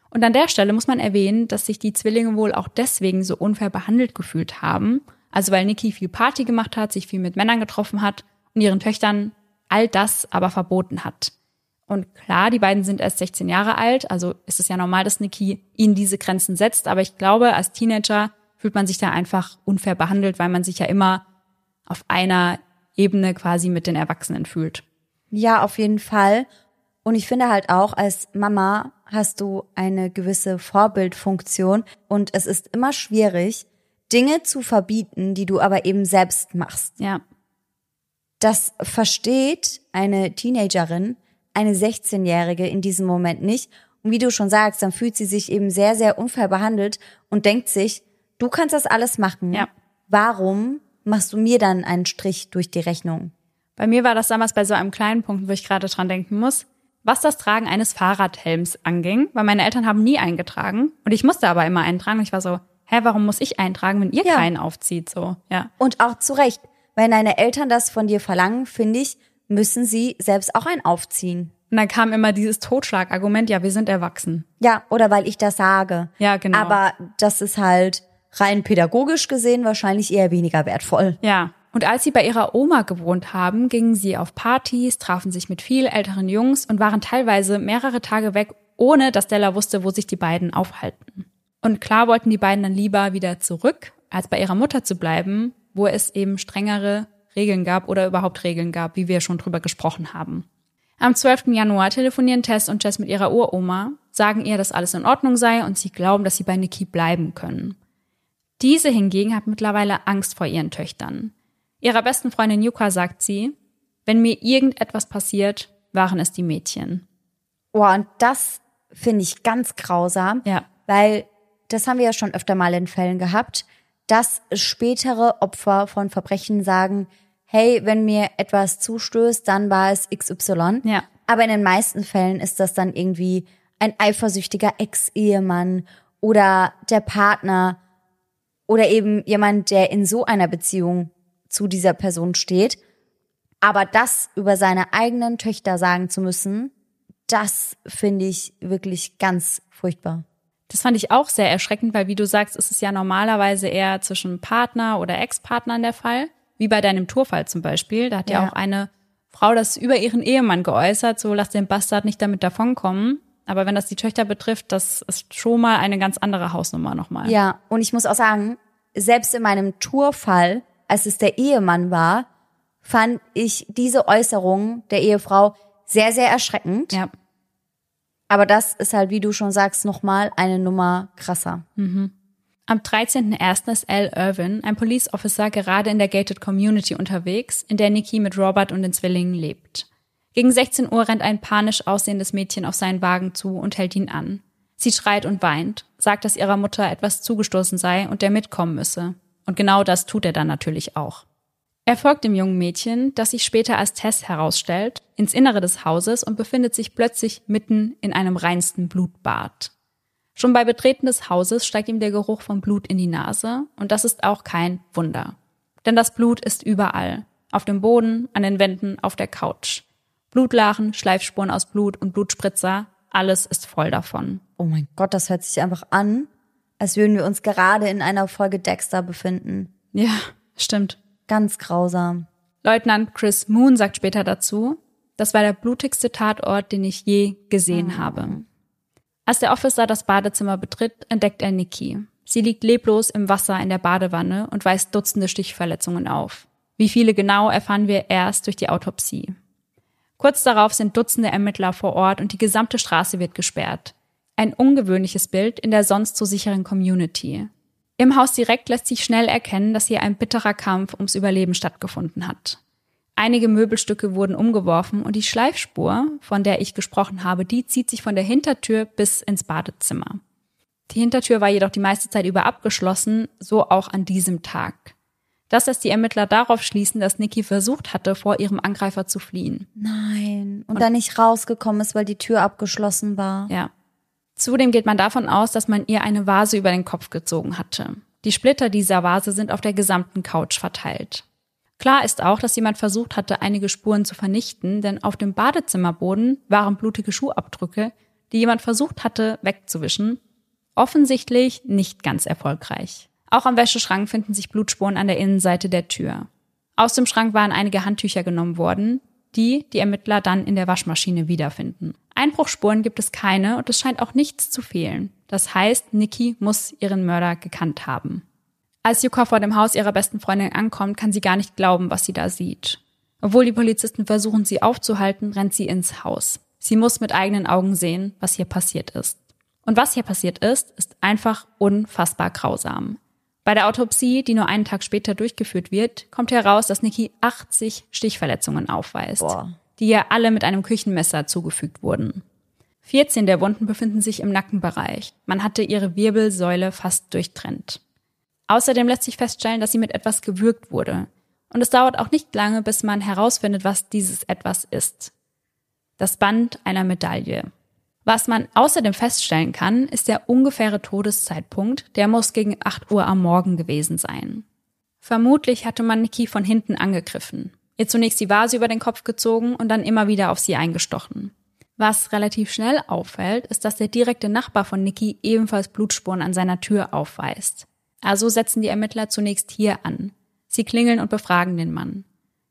Und an der Stelle muss man erwähnen, dass sich die Zwillinge wohl auch deswegen so unfair behandelt gefühlt haben. Also weil Nikki viel Party gemacht hat, sich viel mit Männern getroffen hat und ihren Töchtern all das aber verboten hat. Und klar, die beiden sind erst 16 Jahre alt, also ist es ja normal, dass Nikki ihnen diese Grenzen setzt, aber ich glaube, als Teenager fühlt man sich da einfach unfair behandelt, weil man sich ja immer auf einer Ebene quasi mit den Erwachsenen fühlt. Ja, auf jeden Fall. Und ich finde halt auch, als Mama hast du eine gewisse Vorbildfunktion und es ist immer schwierig, Dinge zu verbieten, die du aber eben selbst machst. Ja. Das versteht eine Teenagerin, eine 16-Jährige in diesem Moment nicht. Und wie du schon sagst, dann fühlt sie sich eben sehr, sehr unfair behandelt und denkt sich, du kannst das alles machen. Ja. Warum machst du mir dann einen Strich durch die Rechnung? Bei mir war das damals bei so einem kleinen Punkt, wo ich gerade dran denken muss, was das Tragen eines Fahrradhelms anging, weil meine Eltern haben nie eingetragen und ich musste aber immer eintragen und ich war so, hä, warum muss ich eintragen, wenn ihr ja. keinen aufzieht, so, ja. Und auch zu Recht, wenn deine Eltern das von dir verlangen, finde ich, müssen sie selbst auch einen aufziehen. Und dann kam immer dieses Totschlagargument, ja, wir sind erwachsen. Ja, oder weil ich das sage. Ja, genau. Aber das ist halt rein pädagogisch gesehen wahrscheinlich eher weniger wertvoll. Ja. Und als sie bei ihrer Oma gewohnt haben, gingen sie auf Partys, trafen sich mit viel älteren Jungs und waren teilweise mehrere Tage weg, ohne dass Della wusste, wo sich die beiden aufhalten. Und klar wollten die beiden dann lieber wieder zurück, als bei ihrer Mutter zu bleiben, wo es eben strengere Regeln gab oder überhaupt Regeln gab, wie wir schon drüber gesprochen haben. Am 12. Januar telefonieren Tess und Jess mit ihrer Uroma, sagen ihr, dass alles in Ordnung sei und sie glauben, dass sie bei Nikki bleiben können. Diese hingegen hat mittlerweile Angst vor ihren Töchtern. Ihrer besten Freundin Yuka sagt sie, wenn mir irgendetwas passiert, waren es die Mädchen. Oh, und das finde ich ganz grausam, ja. weil das haben wir ja schon öfter mal in Fällen gehabt, dass spätere Opfer von Verbrechen sagen, hey, wenn mir etwas zustößt, dann war es XY. Ja. Aber in den meisten Fällen ist das dann irgendwie ein eifersüchtiger Ex-Ehemann oder der Partner oder eben jemand, der in so einer Beziehung zu dieser Person steht. Aber das über seine eigenen Töchter sagen zu müssen, das finde ich wirklich ganz furchtbar. Das fand ich auch sehr erschreckend, weil wie du sagst, ist es ja normalerweise eher zwischen Partner oder Ex-Partnern der Fall. Wie bei deinem Tourfall zum Beispiel. Da hat ja. ja auch eine Frau das über ihren Ehemann geäußert, so lass den Bastard nicht damit davonkommen. Aber wenn das die Töchter betrifft, das ist schon mal eine ganz andere Hausnummer nochmal. Ja, und ich muss auch sagen, selbst in meinem Tourfall als es der Ehemann war, fand ich diese Äußerung der Ehefrau sehr, sehr erschreckend. Ja. Aber das ist halt, wie du schon sagst, nochmal eine Nummer krasser. Mhm. Am 13.01. ist Al Irvin, ein Police Officer, gerade in der Gated Community unterwegs, in der Nikki mit Robert und den Zwillingen lebt. Gegen 16 Uhr rennt ein panisch aussehendes Mädchen auf seinen Wagen zu und hält ihn an. Sie schreit und weint, sagt, dass ihrer Mutter etwas zugestoßen sei und der mitkommen müsse. Und genau das tut er dann natürlich auch. Er folgt dem jungen Mädchen, das sich später als Tess herausstellt, ins Innere des Hauses und befindet sich plötzlich mitten in einem reinsten Blutbad. Schon bei Betreten des Hauses steigt ihm der Geruch von Blut in die Nase und das ist auch kein Wunder. Denn das Blut ist überall. Auf dem Boden, an den Wänden, auf der Couch. Blutlachen, Schleifspuren aus Blut und Blutspritzer, alles ist voll davon. Oh mein Gott, das hört sich einfach an, als würden wir uns gerade in einer Folge Dexter befinden. Ja, stimmt. Ganz grausam. Leutnant Chris Moon sagt später dazu, das war der blutigste Tatort, den ich je gesehen oh. habe. Als der Officer das Badezimmer betritt, entdeckt er Nikki. Sie liegt leblos im Wasser in der Badewanne und weist Dutzende Stichverletzungen auf. Wie viele genau erfahren wir erst durch die Autopsie. Kurz darauf sind Dutzende Ermittler vor Ort und die gesamte Straße wird gesperrt. Ein ungewöhnliches Bild in der sonst so sicheren Community. Im Haus direkt lässt sich schnell erkennen, dass hier ein bitterer Kampf ums Überleben stattgefunden hat. Einige Möbelstücke wurden umgeworfen und die Schleifspur, von der ich gesprochen habe, die zieht sich von der Hintertür bis ins Badezimmer. Die Hintertür war jedoch die meiste Zeit über abgeschlossen, so auch an diesem Tag. Das lässt die Ermittler darauf schließen, dass Nikki versucht hatte, vor ihrem Angreifer zu fliehen. Nein. Und, und dann nicht rausgekommen ist, weil die Tür abgeschlossen war. Ja. Zudem geht man davon aus, dass man ihr eine Vase über den Kopf gezogen hatte. Die Splitter dieser Vase sind auf der gesamten Couch verteilt. Klar ist auch, dass jemand versucht hatte, einige Spuren zu vernichten, denn auf dem Badezimmerboden waren blutige Schuhabdrücke, die jemand versucht hatte wegzuwischen. Offensichtlich nicht ganz erfolgreich. Auch am Wäscheschrank finden sich Blutspuren an der Innenseite der Tür. Aus dem Schrank waren einige Handtücher genommen worden, die die Ermittler dann in der Waschmaschine wiederfinden. Einbruchspuren gibt es keine und es scheint auch nichts zu fehlen. Das heißt, Nikki muss ihren Mörder gekannt haben. Als Yuka vor dem Haus ihrer besten Freundin ankommt, kann sie gar nicht glauben, was sie da sieht. Obwohl die Polizisten versuchen, sie aufzuhalten, rennt sie ins Haus. Sie muss mit eigenen Augen sehen, was hier passiert ist. Und was hier passiert ist, ist einfach unfassbar grausam. Bei der Autopsie, die nur einen Tag später durchgeführt wird, kommt heraus, dass Nikki 80 Stichverletzungen aufweist, Boah. die ihr alle mit einem Küchenmesser zugefügt wurden. 14 der Wunden befinden sich im Nackenbereich. Man hatte ihre Wirbelsäule fast durchtrennt. Außerdem lässt sich feststellen, dass sie mit etwas gewürgt wurde. Und es dauert auch nicht lange, bis man herausfindet, was dieses etwas ist. Das Band einer Medaille. Was man außerdem feststellen kann, ist der ungefähre Todeszeitpunkt. Der muss gegen 8 Uhr am Morgen gewesen sein. Vermutlich hatte man Nikki von hinten angegriffen, ihr zunächst die Vase über den Kopf gezogen und dann immer wieder auf sie eingestochen. Was relativ schnell auffällt, ist, dass der direkte Nachbar von Nikki ebenfalls Blutspuren an seiner Tür aufweist. Also setzen die Ermittler zunächst hier an. Sie klingeln und befragen den Mann.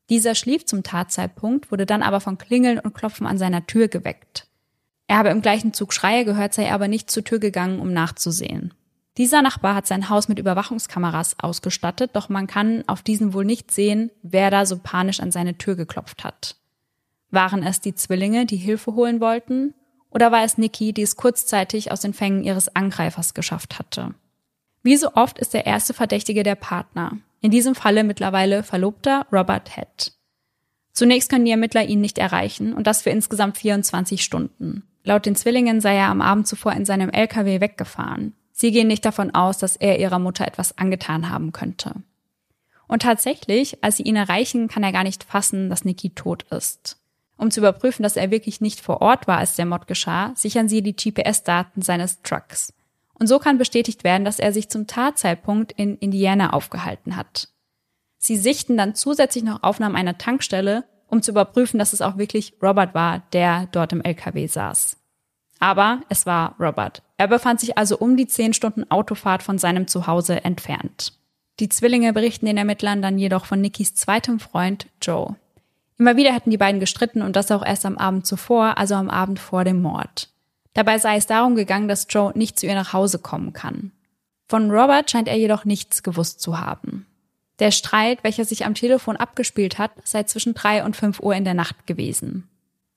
Dieser schlief zum Tatzeitpunkt, wurde dann aber von Klingeln und Klopfen an seiner Tür geweckt. Er habe im gleichen Zug Schreie gehört, sei aber nicht zur Tür gegangen, um nachzusehen. Dieser Nachbar hat sein Haus mit Überwachungskameras ausgestattet, doch man kann auf diesen wohl nicht sehen, wer da so panisch an seine Tür geklopft hat. Waren es die Zwillinge, die Hilfe holen wollten? Oder war es Nikki, die es kurzzeitig aus den Fängen ihres Angreifers geschafft hatte? Wie so oft ist der erste Verdächtige der Partner. In diesem Falle mittlerweile Verlobter Robert Head. Zunächst können die Ermittler ihn nicht erreichen und das für insgesamt 24 Stunden. Laut den Zwillingen sei er am Abend zuvor in seinem LKW weggefahren. Sie gehen nicht davon aus, dass er ihrer Mutter etwas angetan haben könnte. Und tatsächlich, als sie ihn erreichen, kann er gar nicht fassen, dass Niki tot ist. Um zu überprüfen, dass er wirklich nicht vor Ort war, als der Mord geschah, sichern sie die GPS-Daten seines Trucks. Und so kann bestätigt werden, dass er sich zum Tatzeitpunkt in Indiana aufgehalten hat. Sie sichten dann zusätzlich noch Aufnahmen einer Tankstelle um zu überprüfen, dass es auch wirklich Robert war, der dort im LKW saß. Aber es war Robert. Er befand sich also um die zehn Stunden Autofahrt von seinem Zuhause entfernt. Die Zwillinge berichten den Ermittlern dann jedoch von Nickys zweitem Freund Joe. Immer wieder hätten die beiden gestritten und das auch erst am Abend zuvor, also am Abend vor dem Mord. Dabei sei es darum gegangen, dass Joe nicht zu ihr nach Hause kommen kann. Von Robert scheint er jedoch nichts gewusst zu haben. Der Streit, welcher sich am Telefon abgespielt hat, sei zwischen drei und fünf Uhr in der Nacht gewesen.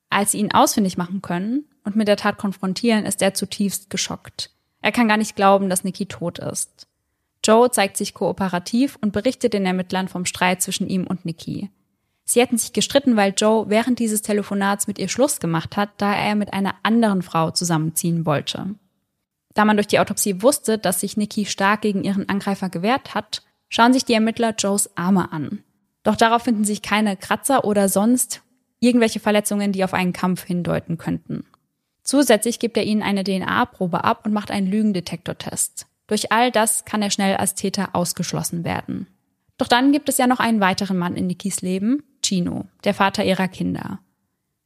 Als sie ihn ausfindig machen können und mit der Tat konfrontieren, ist er zutiefst geschockt. Er kann gar nicht glauben, dass Nikki tot ist. Joe zeigt sich kooperativ und berichtet den Ermittlern vom Streit zwischen ihm und Nikki. Sie hätten sich gestritten, weil Joe während dieses Telefonats mit ihr Schluss gemacht hat, da er mit einer anderen Frau zusammenziehen wollte. Da man durch die Autopsie wusste, dass sich Nikki stark gegen ihren Angreifer gewehrt hat, schauen sich die Ermittler Joes Arme an. Doch darauf finden sich keine Kratzer oder sonst irgendwelche Verletzungen, die auf einen Kampf hindeuten könnten. Zusätzlich gibt er ihnen eine DNA-Probe ab und macht einen Lügendetektortest. Durch all das kann er schnell als Täter ausgeschlossen werden. Doch dann gibt es ja noch einen weiteren Mann in Nikis Leben, Chino, der Vater ihrer Kinder.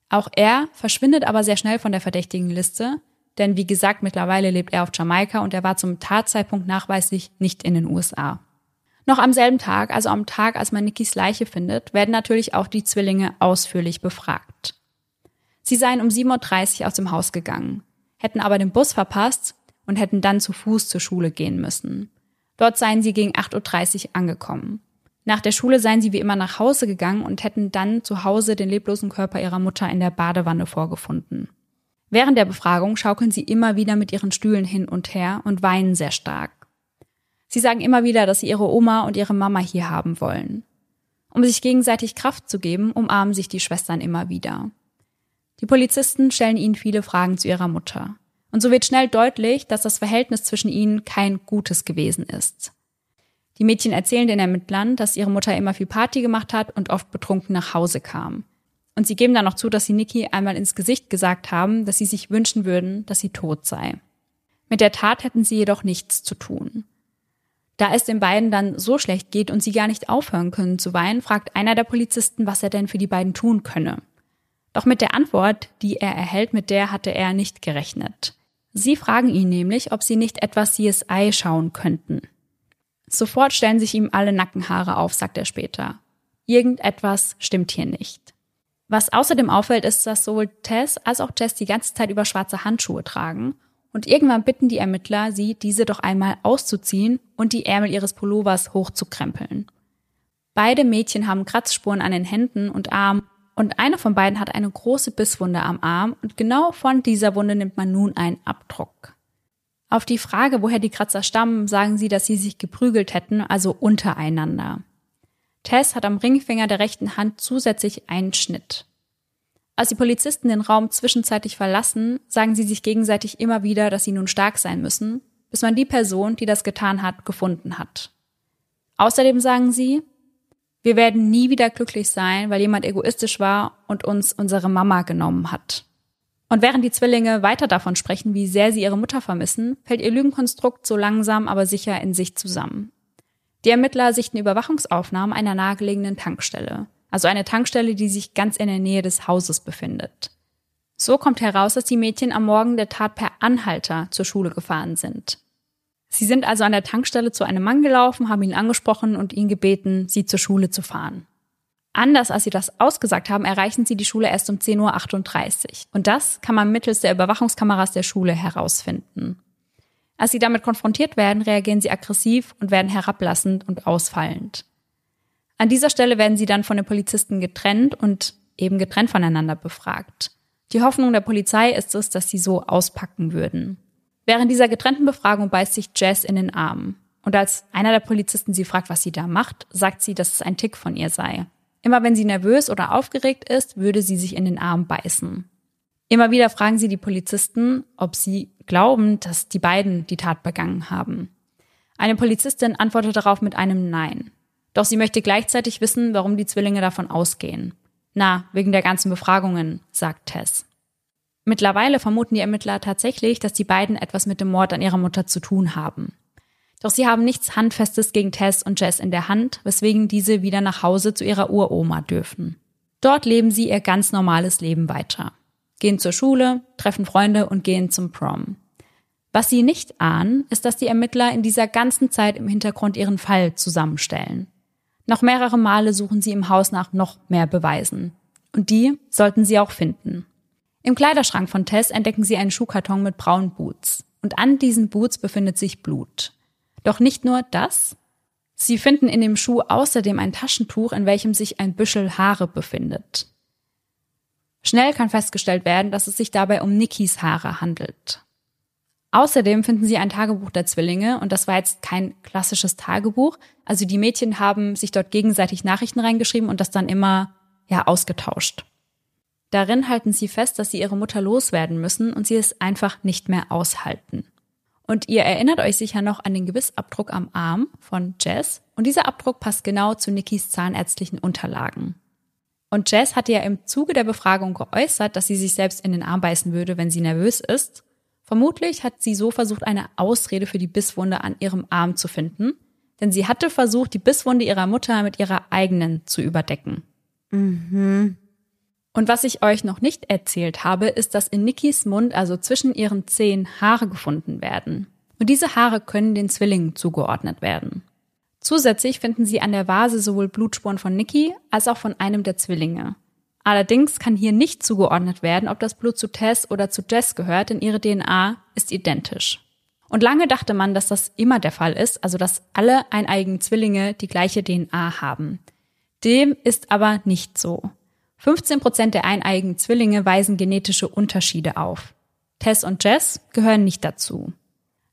Auch er verschwindet aber sehr schnell von der verdächtigen Liste, denn wie gesagt, mittlerweile lebt er auf Jamaika und er war zum Tatzeitpunkt nachweislich nicht in den USA. Noch am selben Tag, also am Tag, als man Nikis Leiche findet, werden natürlich auch die Zwillinge ausführlich befragt. Sie seien um 7.30 Uhr aus dem Haus gegangen, hätten aber den Bus verpasst und hätten dann zu Fuß zur Schule gehen müssen. Dort seien sie gegen 8.30 Uhr angekommen. Nach der Schule seien sie wie immer nach Hause gegangen und hätten dann zu Hause den leblosen Körper ihrer Mutter in der Badewanne vorgefunden. Während der Befragung schaukeln sie immer wieder mit ihren Stühlen hin und her und weinen sehr stark. Sie sagen immer wieder, dass sie ihre Oma und ihre Mama hier haben wollen. Um sich gegenseitig Kraft zu geben, umarmen sich die Schwestern immer wieder. Die Polizisten stellen ihnen viele Fragen zu ihrer Mutter. Und so wird schnell deutlich, dass das Verhältnis zwischen ihnen kein gutes gewesen ist. Die Mädchen erzählen den Ermittlern, dass ihre Mutter immer viel Party gemacht hat und oft betrunken nach Hause kam. Und sie geben dann noch zu, dass sie Nikki einmal ins Gesicht gesagt haben, dass sie sich wünschen würden, dass sie tot sei. Mit der Tat hätten sie jedoch nichts zu tun. Da es den beiden dann so schlecht geht und sie gar nicht aufhören können zu weinen, fragt einer der Polizisten, was er denn für die beiden tun könne. Doch mit der Antwort, die er erhält, mit der hatte er nicht gerechnet. Sie fragen ihn nämlich, ob sie nicht etwas CSI schauen könnten. Sofort stellen sich ihm alle Nackenhaare auf, sagt er später. Irgendetwas stimmt hier nicht. Was außerdem auffällt, ist, dass sowohl Tess als auch Jess die ganze Zeit über schwarze Handschuhe tragen und irgendwann bitten die Ermittler, sie, diese doch einmal auszuziehen und die Ärmel ihres Pullovers hochzukrempeln. Beide Mädchen haben Kratzspuren an den Händen und Armen und eine von beiden hat eine große Bisswunde am Arm und genau von dieser Wunde nimmt man nun einen Abdruck. Auf die Frage, woher die Kratzer stammen, sagen sie, dass sie sich geprügelt hätten, also untereinander. Tess hat am Ringfinger der rechten Hand zusätzlich einen Schnitt. Als die Polizisten den Raum zwischenzeitlich verlassen, sagen sie sich gegenseitig immer wieder, dass sie nun stark sein müssen, bis man die Person, die das getan hat, gefunden hat. Außerdem sagen sie, wir werden nie wieder glücklich sein, weil jemand egoistisch war und uns unsere Mama genommen hat. Und während die Zwillinge weiter davon sprechen, wie sehr sie ihre Mutter vermissen, fällt ihr Lügenkonstrukt so langsam aber sicher in sich zusammen. Die Ermittler sichten Überwachungsaufnahmen einer nahegelegenen Tankstelle, also eine Tankstelle, die sich ganz in der Nähe des Hauses befindet. So kommt heraus, dass die Mädchen am Morgen der Tat per Anhalter zur Schule gefahren sind. Sie sind also an der Tankstelle zu einem Mann gelaufen, haben ihn angesprochen und ihn gebeten, sie zur Schule zu fahren. Anders als sie das ausgesagt haben, erreichen sie die Schule erst um 10.38 Uhr. Und das kann man mittels der Überwachungskameras der Schule herausfinden. Als sie damit konfrontiert werden, reagieren sie aggressiv und werden herablassend und ausfallend. An dieser Stelle werden sie dann von den Polizisten getrennt und eben getrennt voneinander befragt. Die Hoffnung der Polizei ist es, dass sie so auspacken würden. Während dieser getrennten Befragung beißt sich Jess in den Arm. Und als einer der Polizisten sie fragt, was sie da macht, sagt sie, dass es ein Tick von ihr sei. Immer wenn sie nervös oder aufgeregt ist, würde sie sich in den Arm beißen. Immer wieder fragen sie die Polizisten, ob sie glauben, dass die beiden die Tat begangen haben. Eine Polizistin antwortet darauf mit einem Nein. Doch sie möchte gleichzeitig wissen, warum die Zwillinge davon ausgehen. Na, wegen der ganzen Befragungen, sagt Tess. Mittlerweile vermuten die Ermittler tatsächlich, dass die beiden etwas mit dem Mord an ihrer Mutter zu tun haben. Doch sie haben nichts Handfestes gegen Tess und Jess in der Hand, weswegen diese wieder nach Hause zu ihrer Uroma dürfen. Dort leben sie ihr ganz normales Leben weiter. Gehen zur Schule, treffen Freunde und gehen zum Prom. Was sie nicht ahnen, ist, dass die Ermittler in dieser ganzen Zeit im Hintergrund ihren Fall zusammenstellen. Noch mehrere Male suchen sie im Haus nach noch mehr Beweisen. Und die sollten sie auch finden. Im Kleiderschrank von Tess entdecken sie einen Schuhkarton mit braunen Boots. Und an diesen Boots befindet sich Blut. Doch nicht nur das. Sie finden in dem Schuh außerdem ein Taschentuch, in welchem sich ein Büschel Haare befindet. Schnell kann festgestellt werden, dass es sich dabei um Nikis Haare handelt. Außerdem finden sie ein Tagebuch der Zwillinge und das war jetzt kein klassisches Tagebuch. Also die Mädchen haben sich dort gegenseitig Nachrichten reingeschrieben und das dann immer ja ausgetauscht. Darin halten sie fest, dass sie ihre Mutter loswerden müssen und sie es einfach nicht mehr aushalten. Und ihr erinnert euch sicher noch an den Gewissabdruck am Arm von Jess. Und dieser Abdruck passt genau zu Nikis zahnärztlichen Unterlagen. Und Jess hatte ja im Zuge der Befragung geäußert, dass sie sich selbst in den Arm beißen würde, wenn sie nervös ist. Vermutlich hat sie so versucht, eine Ausrede für die Bisswunde an ihrem Arm zu finden, denn sie hatte versucht, die Bisswunde ihrer Mutter mit ihrer eigenen zu überdecken. Mhm. Und was ich euch noch nicht erzählt habe, ist, dass in Nikis Mund, also zwischen ihren Zehen, Haare gefunden werden. Und diese Haare können den Zwillingen zugeordnet werden. Zusätzlich finden sie an der Vase sowohl Blutspuren von Nikki als auch von einem der Zwillinge. Allerdings kann hier nicht zugeordnet werden, ob das Blut zu Tess oder zu Jess gehört, denn ihre DNA ist identisch. Und lange dachte man, dass das immer der Fall ist, also dass alle eineigen Zwillinge die gleiche DNA haben. Dem ist aber nicht so. 15 Prozent der eineigen Zwillinge weisen genetische Unterschiede auf. Tess und Jess gehören nicht dazu.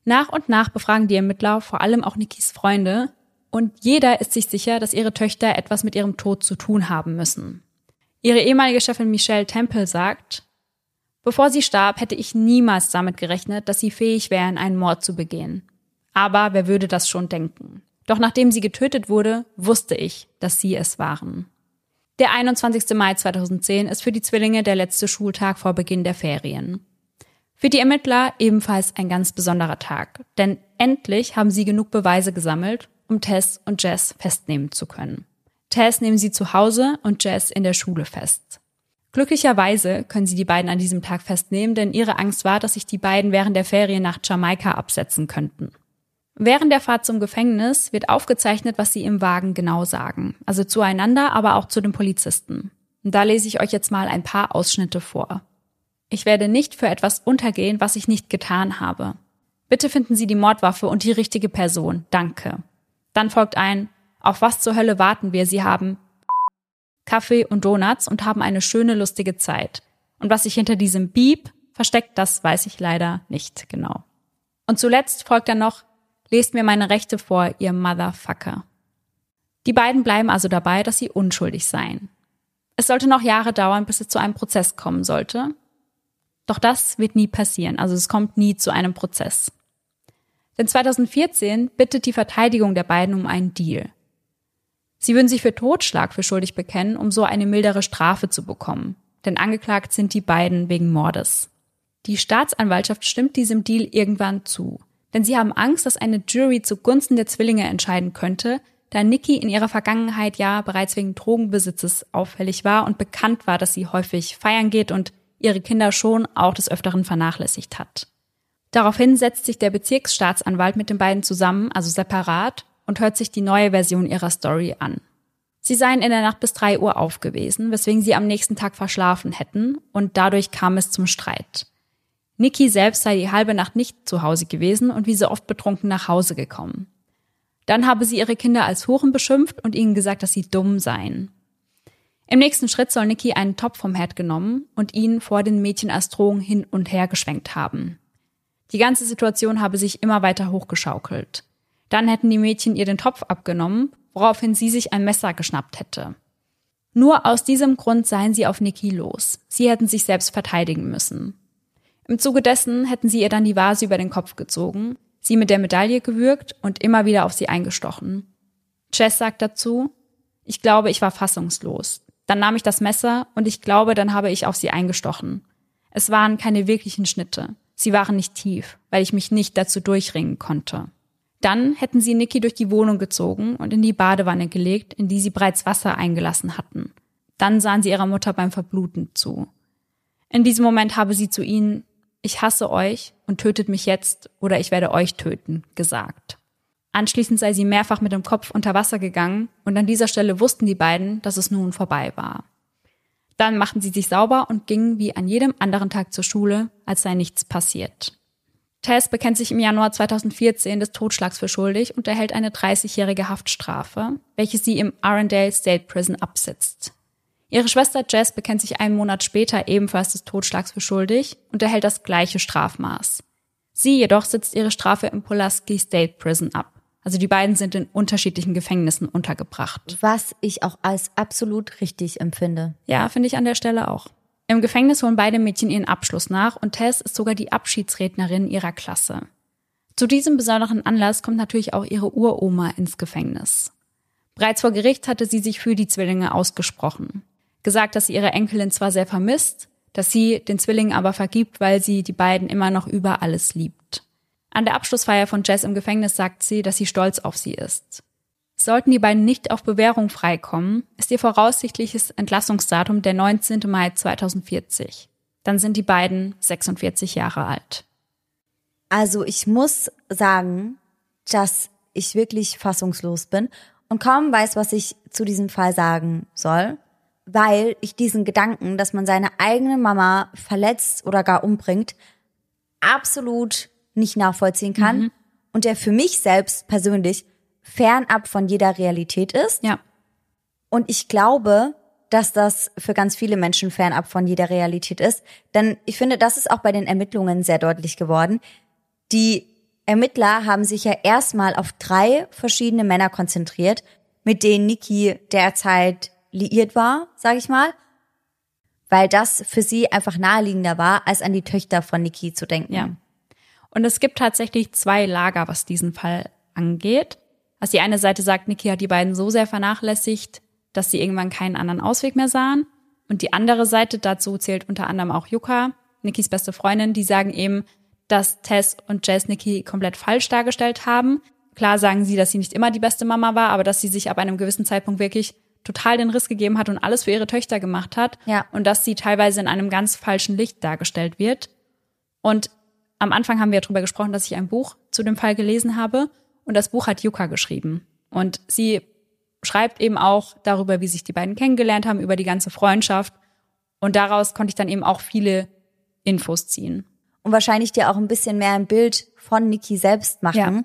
Nach und nach befragen die Ermittler vor allem auch Nikis Freunde und jeder ist sich sicher, dass ihre Töchter etwas mit ihrem Tod zu tun haben müssen. Ihre ehemalige Chefin Michelle Temple sagt, Bevor sie starb, hätte ich niemals damit gerechnet, dass sie fähig wären, einen Mord zu begehen. Aber wer würde das schon denken? Doch nachdem sie getötet wurde, wusste ich, dass sie es waren. Der 21. Mai 2010 ist für die Zwillinge der letzte Schultag vor Beginn der Ferien. Für die Ermittler ebenfalls ein ganz besonderer Tag, denn endlich haben sie genug Beweise gesammelt, um Tess und Jess festnehmen zu können. Tess nehmen sie zu Hause und Jess in der Schule fest. Glücklicherweise können sie die beiden an diesem Tag festnehmen, denn ihre Angst war, dass sich die beiden während der Ferien nach Jamaika absetzen könnten. Während der Fahrt zum Gefängnis wird aufgezeichnet, was sie im Wagen genau sagen. Also zueinander, aber auch zu den Polizisten. Und da lese ich euch jetzt mal ein paar Ausschnitte vor. Ich werde nicht für etwas untergehen, was ich nicht getan habe. Bitte finden Sie die Mordwaffe und die richtige Person. Danke. Dann folgt ein, auf was zur Hölle warten wir? Sie haben Kaffee und Donuts und haben eine schöne, lustige Zeit. Und was sich hinter diesem Beep versteckt, das weiß ich leider nicht genau. Und zuletzt folgt dann noch, Lest mir meine Rechte vor, ihr Motherfucker. Die beiden bleiben also dabei, dass sie unschuldig seien. Es sollte noch Jahre dauern, bis es zu einem Prozess kommen sollte. Doch das wird nie passieren, also es kommt nie zu einem Prozess. Denn 2014 bittet die Verteidigung der beiden um einen Deal. Sie würden sich für Totschlag für schuldig bekennen, um so eine mildere Strafe zu bekommen. Denn angeklagt sind die beiden wegen Mordes. Die Staatsanwaltschaft stimmt diesem Deal irgendwann zu denn sie haben Angst, dass eine Jury zugunsten der Zwillinge entscheiden könnte, da Nikki in ihrer Vergangenheit ja bereits wegen Drogenbesitzes auffällig war und bekannt war, dass sie häufig feiern geht und ihre Kinder schon auch des Öfteren vernachlässigt hat. Daraufhin setzt sich der Bezirksstaatsanwalt mit den beiden zusammen, also separat, und hört sich die neue Version ihrer Story an. Sie seien in der Nacht bis drei Uhr aufgewesen, weswegen sie am nächsten Tag verschlafen hätten, und dadurch kam es zum Streit. Niki selbst sei die halbe Nacht nicht zu Hause gewesen und wie so oft betrunken nach Hause gekommen. Dann habe sie ihre Kinder als Huren beschimpft und ihnen gesagt, dass sie dumm seien. Im nächsten Schritt soll Niki einen Topf vom Herd genommen und ihn vor den Mädchen als Drohung hin und her geschwenkt haben. Die ganze Situation habe sich immer weiter hochgeschaukelt. Dann hätten die Mädchen ihr den Topf abgenommen, woraufhin sie sich ein Messer geschnappt hätte. Nur aus diesem Grund seien sie auf Niki los. Sie hätten sich selbst verteidigen müssen. Im Zuge dessen hätten sie ihr dann die Vase über den Kopf gezogen, sie mit der Medaille gewürgt und immer wieder auf sie eingestochen. Chess sagt dazu, ich glaube, ich war fassungslos. Dann nahm ich das Messer und ich glaube, dann habe ich auf sie eingestochen. Es waren keine wirklichen Schnitte. Sie waren nicht tief, weil ich mich nicht dazu durchringen konnte. Dann hätten sie Niki durch die Wohnung gezogen und in die Badewanne gelegt, in die sie bereits Wasser eingelassen hatten. Dann sahen sie ihrer Mutter beim Verbluten zu. In diesem Moment habe sie zu ihnen, ich hasse euch und tötet mich jetzt oder ich werde euch töten, gesagt. Anschließend sei sie mehrfach mit dem Kopf unter Wasser gegangen und an dieser Stelle wussten die beiden, dass es nun vorbei war. Dann machten sie sich sauber und gingen wie an jedem anderen Tag zur Schule, als sei nichts passiert. Tess bekennt sich im Januar 2014 des Totschlags für schuldig und erhält eine 30-jährige Haftstrafe, welche sie im Arendelle State Prison absitzt. Ihre Schwester Jess bekennt sich einen Monat später ebenfalls des Totschlags für schuldig und erhält das gleiche Strafmaß. Sie jedoch sitzt ihre Strafe im Pulaski State Prison ab. Also die beiden sind in unterschiedlichen Gefängnissen untergebracht. Was ich auch als absolut richtig empfinde. Ja, finde ich an der Stelle auch. Im Gefängnis holen beide Mädchen ihren Abschluss nach und Tess ist sogar die Abschiedsrednerin ihrer Klasse. Zu diesem besonderen Anlass kommt natürlich auch ihre Uroma ins Gefängnis. Bereits vor Gericht hatte sie sich für die Zwillinge ausgesprochen gesagt, dass sie ihre Enkelin zwar sehr vermisst, dass sie den Zwillingen aber vergibt, weil sie die beiden immer noch über alles liebt. An der Abschlussfeier von Jess im Gefängnis sagt sie, dass sie stolz auf sie ist. Sollten die beiden nicht auf Bewährung freikommen, ist ihr voraussichtliches Entlassungsdatum der 19. Mai 2040. Dann sind die beiden 46 Jahre alt. Also ich muss sagen, dass ich wirklich fassungslos bin und kaum weiß, was ich zu diesem Fall sagen soll weil ich diesen Gedanken, dass man seine eigene Mama verletzt oder gar umbringt, absolut nicht nachvollziehen kann mhm. und der für mich selbst persönlich fernab von jeder Realität ist. Ja. Und ich glaube, dass das für ganz viele Menschen fernab von jeder Realität ist, denn ich finde, das ist auch bei den Ermittlungen sehr deutlich geworden. Die Ermittler haben sich ja erstmal auf drei verschiedene Männer konzentriert, mit denen Nikki derzeit liiert war, sag ich mal, weil das für sie einfach naheliegender war, als an die Töchter von Nikki zu denken. Ja. Und es gibt tatsächlich zwei Lager, was diesen Fall angeht. Also die eine Seite sagt, Nikki hat die beiden so sehr vernachlässigt, dass sie irgendwann keinen anderen Ausweg mehr sahen. Und die andere Seite, dazu zählt unter anderem auch Yuka, Nikkis beste Freundin, die sagen eben, dass Tess und Jess Nikki komplett falsch dargestellt haben. Klar sagen sie, dass sie nicht immer die beste Mama war, aber dass sie sich ab einem gewissen Zeitpunkt wirklich total den Riss gegeben hat und alles für ihre Töchter gemacht hat. Ja. Und dass sie teilweise in einem ganz falschen Licht dargestellt wird. Und am Anfang haben wir darüber gesprochen, dass ich ein Buch zu dem Fall gelesen habe. Und das Buch hat Yuka geschrieben. Und sie schreibt eben auch darüber, wie sich die beiden kennengelernt haben, über die ganze Freundschaft. Und daraus konnte ich dann eben auch viele Infos ziehen. Und wahrscheinlich dir auch ein bisschen mehr ein Bild von Niki selbst machen. Ja.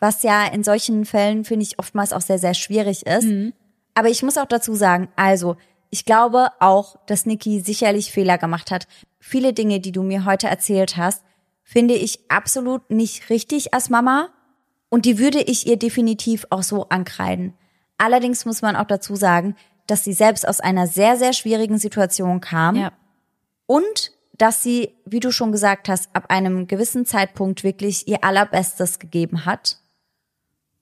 Was ja in solchen Fällen, finde ich, oftmals auch sehr, sehr schwierig ist. Mhm. Aber ich muss auch dazu sagen, also, ich glaube auch, dass Niki sicherlich Fehler gemacht hat. Viele Dinge, die du mir heute erzählt hast, finde ich absolut nicht richtig als Mama. Und die würde ich ihr definitiv auch so ankreiden. Allerdings muss man auch dazu sagen, dass sie selbst aus einer sehr, sehr schwierigen Situation kam. Ja. Und dass sie, wie du schon gesagt hast, ab einem gewissen Zeitpunkt wirklich ihr allerbestes gegeben hat.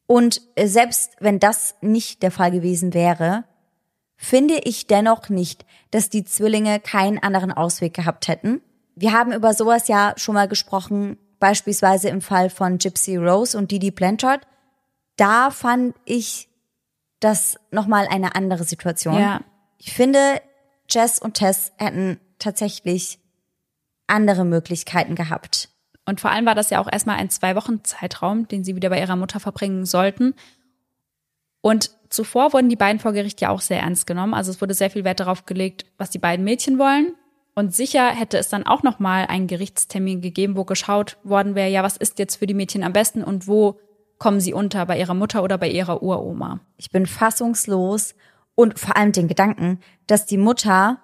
Und selbst wenn das nicht der Fall gewesen wäre, finde ich dennoch nicht, dass die Zwillinge keinen anderen Ausweg gehabt hätten. Wir haben über sowas ja schon mal gesprochen, beispielsweise im Fall von Gypsy Rose und Didi Blanchard. Da fand ich das nochmal eine andere Situation. Ja. Ich finde, Jess und Tess hätten tatsächlich andere Möglichkeiten gehabt. Und vor allem war das ja auch erstmal ein zwei Wochen Zeitraum, den sie wieder bei ihrer Mutter verbringen sollten. Und zuvor wurden die beiden vor Gericht ja auch sehr ernst genommen. Also es wurde sehr viel Wert darauf gelegt, was die beiden Mädchen wollen. Und sicher hätte es dann auch noch mal einen Gerichtstermin gegeben, wo geschaut worden wäre, ja, was ist jetzt für die Mädchen am besten und wo kommen sie unter, bei ihrer Mutter oder bei ihrer Uroma. Ich bin fassungslos und vor allem den Gedanken, dass die Mutter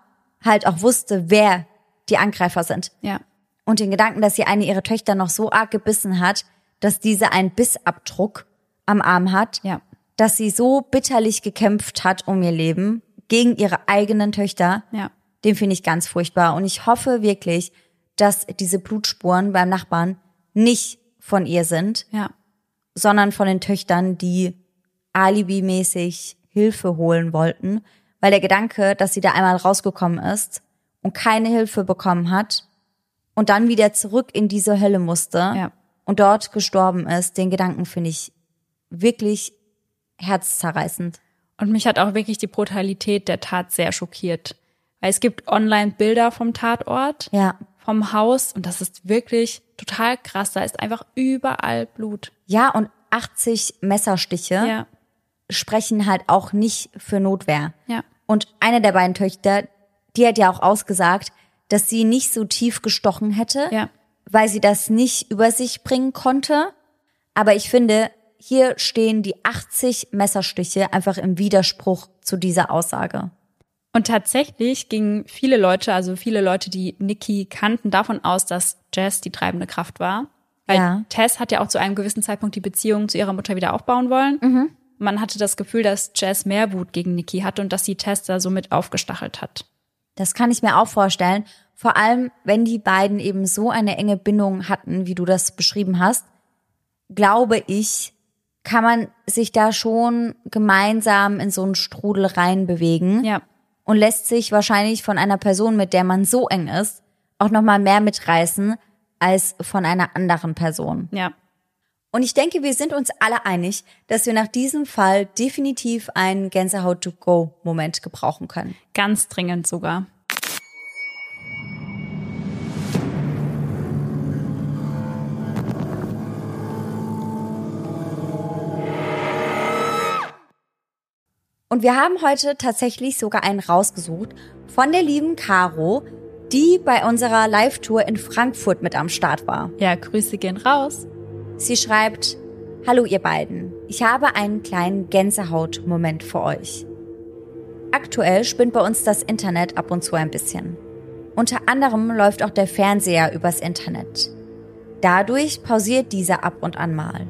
halt auch wusste, wer die Angreifer sind. Ja. Und den Gedanken, dass sie eine ihrer Töchter noch so arg gebissen hat, dass diese einen Bissabdruck am Arm hat, ja. dass sie so bitterlich gekämpft hat um ihr Leben gegen ihre eigenen Töchter. Ja. Den finde ich ganz furchtbar. Und ich hoffe wirklich, dass diese Blutspuren beim Nachbarn nicht von ihr sind. Ja sondern von den Töchtern, die alibimäßig Hilfe holen wollten, weil der Gedanke, dass sie da einmal rausgekommen ist und keine Hilfe bekommen hat und dann wieder zurück in diese Hölle musste ja. und dort gestorben ist, den Gedanken finde ich wirklich herzzerreißend. Und mich hat auch wirklich die Brutalität der Tat sehr schockiert. Weil es gibt online Bilder vom Tatort, ja. vom Haus und das ist wirklich total krass. Da ist einfach überall Blut. Ja, und 80 Messerstiche ja. sprechen halt auch nicht für Notwehr. Ja. Und eine der beiden Töchter, die hat ja auch ausgesagt, dass sie nicht so tief gestochen hätte, ja. weil sie das nicht über sich bringen konnte. Aber ich finde, hier stehen die 80 Messerstiche einfach im Widerspruch zu dieser Aussage. Und tatsächlich gingen viele Leute, also viele Leute, die Nikki kannten, davon aus, dass Jess die treibende Kraft war. Weil ja. Tess hat ja auch zu einem gewissen Zeitpunkt die Beziehung zu ihrer Mutter wieder aufbauen wollen. Mhm. Man hatte das Gefühl, dass Jess mehr Wut gegen Nikki hatte und dass sie Tess da somit aufgestachelt hat. Das kann ich mir auch vorstellen. Vor allem, wenn die beiden eben so eine enge Bindung hatten, wie du das beschrieben hast, glaube ich, kann man sich da schon gemeinsam in so einen Strudel reinbewegen. Ja und lässt sich wahrscheinlich von einer Person, mit der man so eng ist, auch noch mal mehr mitreißen als von einer anderen Person. Ja. Und ich denke, wir sind uns alle einig, dass wir nach diesem Fall definitiv einen Gänsehaut-to-go-Moment gebrauchen können. Ganz dringend sogar. Und wir haben heute tatsächlich sogar einen rausgesucht von der lieben Caro, die bei unserer Live-Tour in Frankfurt mit am Start war. Ja, Grüße gehen raus. Sie schreibt, Hallo ihr beiden, ich habe einen kleinen Gänsehaut-Moment für euch. Aktuell spinnt bei uns das Internet ab und zu ein bisschen. Unter anderem läuft auch der Fernseher übers Internet. Dadurch pausiert dieser ab und an mal.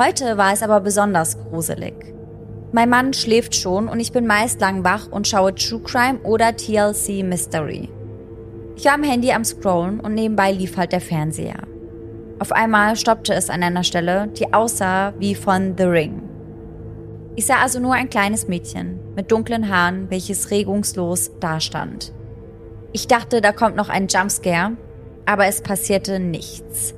Heute war es aber besonders gruselig. Mein Mann schläft schon und ich bin meist lang wach und schaue True Crime oder TLC Mystery. Ich war am Handy am Scrollen und nebenbei lief halt der Fernseher. Auf einmal stoppte es an einer Stelle, die aussah wie von The Ring. Ich sah also nur ein kleines Mädchen mit dunklen Haaren, welches regungslos dastand. Ich dachte, da kommt noch ein Jumpscare, aber es passierte nichts.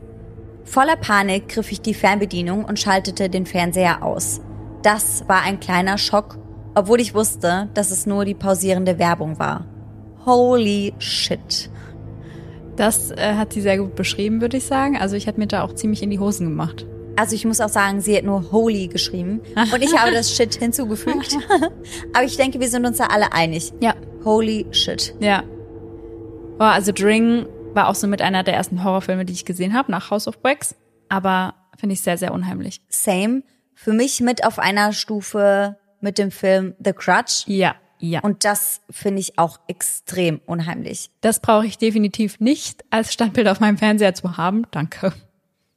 Voller Panik griff ich die Fernbedienung und schaltete den Fernseher aus. Das war ein kleiner Schock, obwohl ich wusste, dass es nur die pausierende Werbung war. Holy shit. Das äh, hat sie sehr gut beschrieben, würde ich sagen. Also ich hätte mir da auch ziemlich in die Hosen gemacht. Also ich muss auch sagen, sie hat nur holy geschrieben und ich habe das Shit hinzugefügt. Aber ich denke, wir sind uns da alle einig. Ja. Holy shit. Ja. Oh, also Dring war auch so mit einer der ersten Horrorfilme, die ich gesehen habe, nach House of Wax. Aber finde ich sehr, sehr unheimlich. Same. Für mich mit auf einer Stufe mit dem Film The Crutch. Ja, ja. Und das finde ich auch extrem unheimlich. Das brauche ich definitiv nicht als Standbild auf meinem Fernseher zu haben. Danke.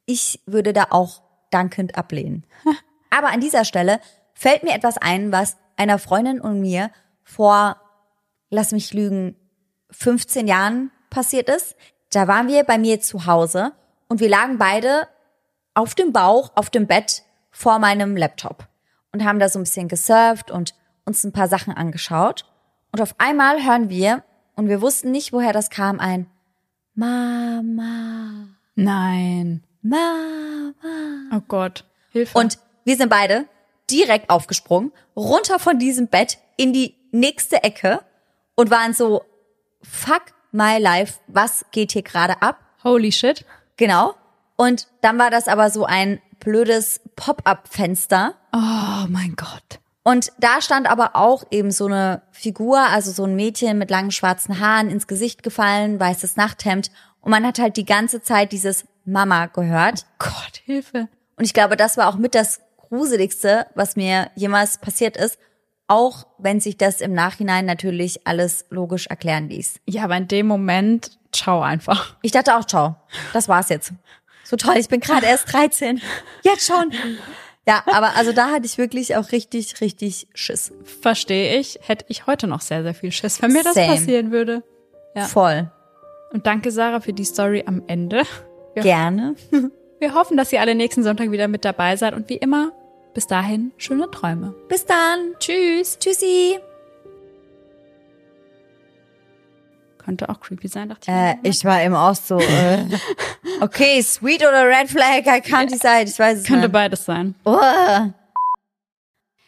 Ich würde da auch dankend ablehnen. Aber an dieser Stelle fällt mir etwas ein, was einer Freundin und mir vor, lass mich lügen, 15 Jahren passiert ist. Da waren wir bei mir zu Hause und wir lagen beide auf dem Bauch, auf dem Bett vor meinem Laptop und haben da so ein bisschen gesurft und uns ein paar Sachen angeschaut. Und auf einmal hören wir, und wir wussten nicht, woher das kam, ein Mama. Nein. Mama. Oh Gott. Hilfe. Und wir sind beide direkt aufgesprungen, runter von diesem Bett in die nächste Ecke und waren so, fuck my life, was geht hier gerade ab? Holy shit. Genau. Und dann war das aber so ein blödes Pop-up-Fenster. Oh mein Gott. Und da stand aber auch eben so eine Figur, also so ein Mädchen mit langen schwarzen Haaren ins Gesicht gefallen, weißes Nachthemd. Und man hat halt die ganze Zeit dieses Mama gehört. Oh Gott, Hilfe. Und ich glaube, das war auch mit das Gruseligste, was mir jemals passiert ist. Auch wenn sich das im Nachhinein natürlich alles logisch erklären ließ. Ja, aber in dem Moment, ciao einfach. Ich dachte auch, ciao. Das war's jetzt. So toll, ich bin gerade erst 13. Jetzt schon. Ja, aber also da hatte ich wirklich auch richtig, richtig Schiss. Verstehe ich. Hätte ich heute noch sehr, sehr viel Schiss, wenn mir das Same. passieren würde. Ja. Voll. Und danke, Sarah, für die Story am Ende. Ja. Gerne. Wir hoffen, dass ihr alle nächsten Sonntag wieder mit dabei seid und wie immer, bis dahin, schöne Träume. Bis dann. Tschüss. Tschüssi. Könnte auch creepy sein, dachte ich. Äh, ich war eben auch so, äh, okay, sweet oder red flag, I can't decide, ich weiß es Könnte nicht. beides sein. Oh.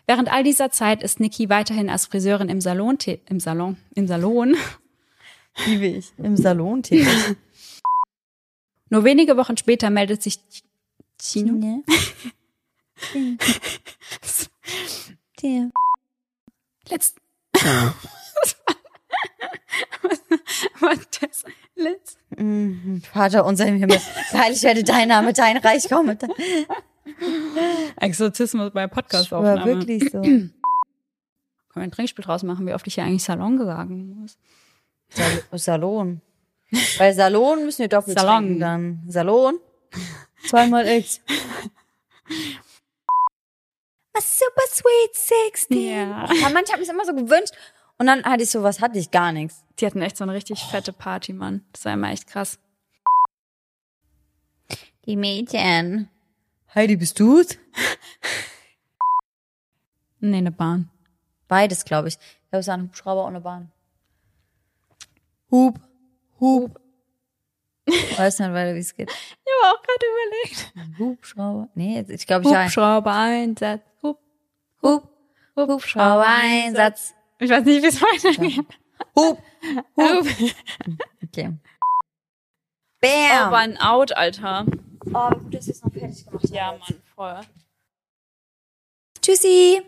Während all dieser Zeit ist Niki weiterhin als Friseurin im Salon, im Salon, im Salon. Liebe ich. Im Salon tätig. Nur wenige Wochen später meldet sich Chino. Ne? Der. Letzt. Was das? Letzt. Mhm. Vater unser im Himmel, heilig werde dein Name, dein Reich komme. Exorzismus bei Podcast-Aufnahme. war wirklich so. Können wir ein Trinkspiel draus machen, wie oft ich hier eigentlich Salon sagen muss. Sal Salon. Bei Salon müssen wir doppelt Salon. trinken dann. Salon. Zweimal X. A super sweet 16. Ja. Ja, manche haben es immer so gewünscht. Und dann hatte ich sowas, hatte ich gar nichts. Die hatten echt so eine richtig fette Party, Mann. Das war immer echt krass. Die Mädchen. Heidi, bist du's? Nee, eine Bahn. Beides, glaube ich. Ich glaube, es war ein Hubschrauber ohne Bahn. Hub. Hub. Weiß nicht weiter, wie es geht. Ich habe auch gerade überlegt. Hubschrauber. Nee, ich glaube, ich Hubschrauber-Einsatz. Hub, Hub. Hubschrauber-Einsatz. Ich weiß nicht, wie es weitergeht. Hub. Hub. Okay. Oh, Bam. war ein Out, Alter. Oh, gut, dass wir es noch fertig gemacht. Ja, Mann, voll. Tschüssi.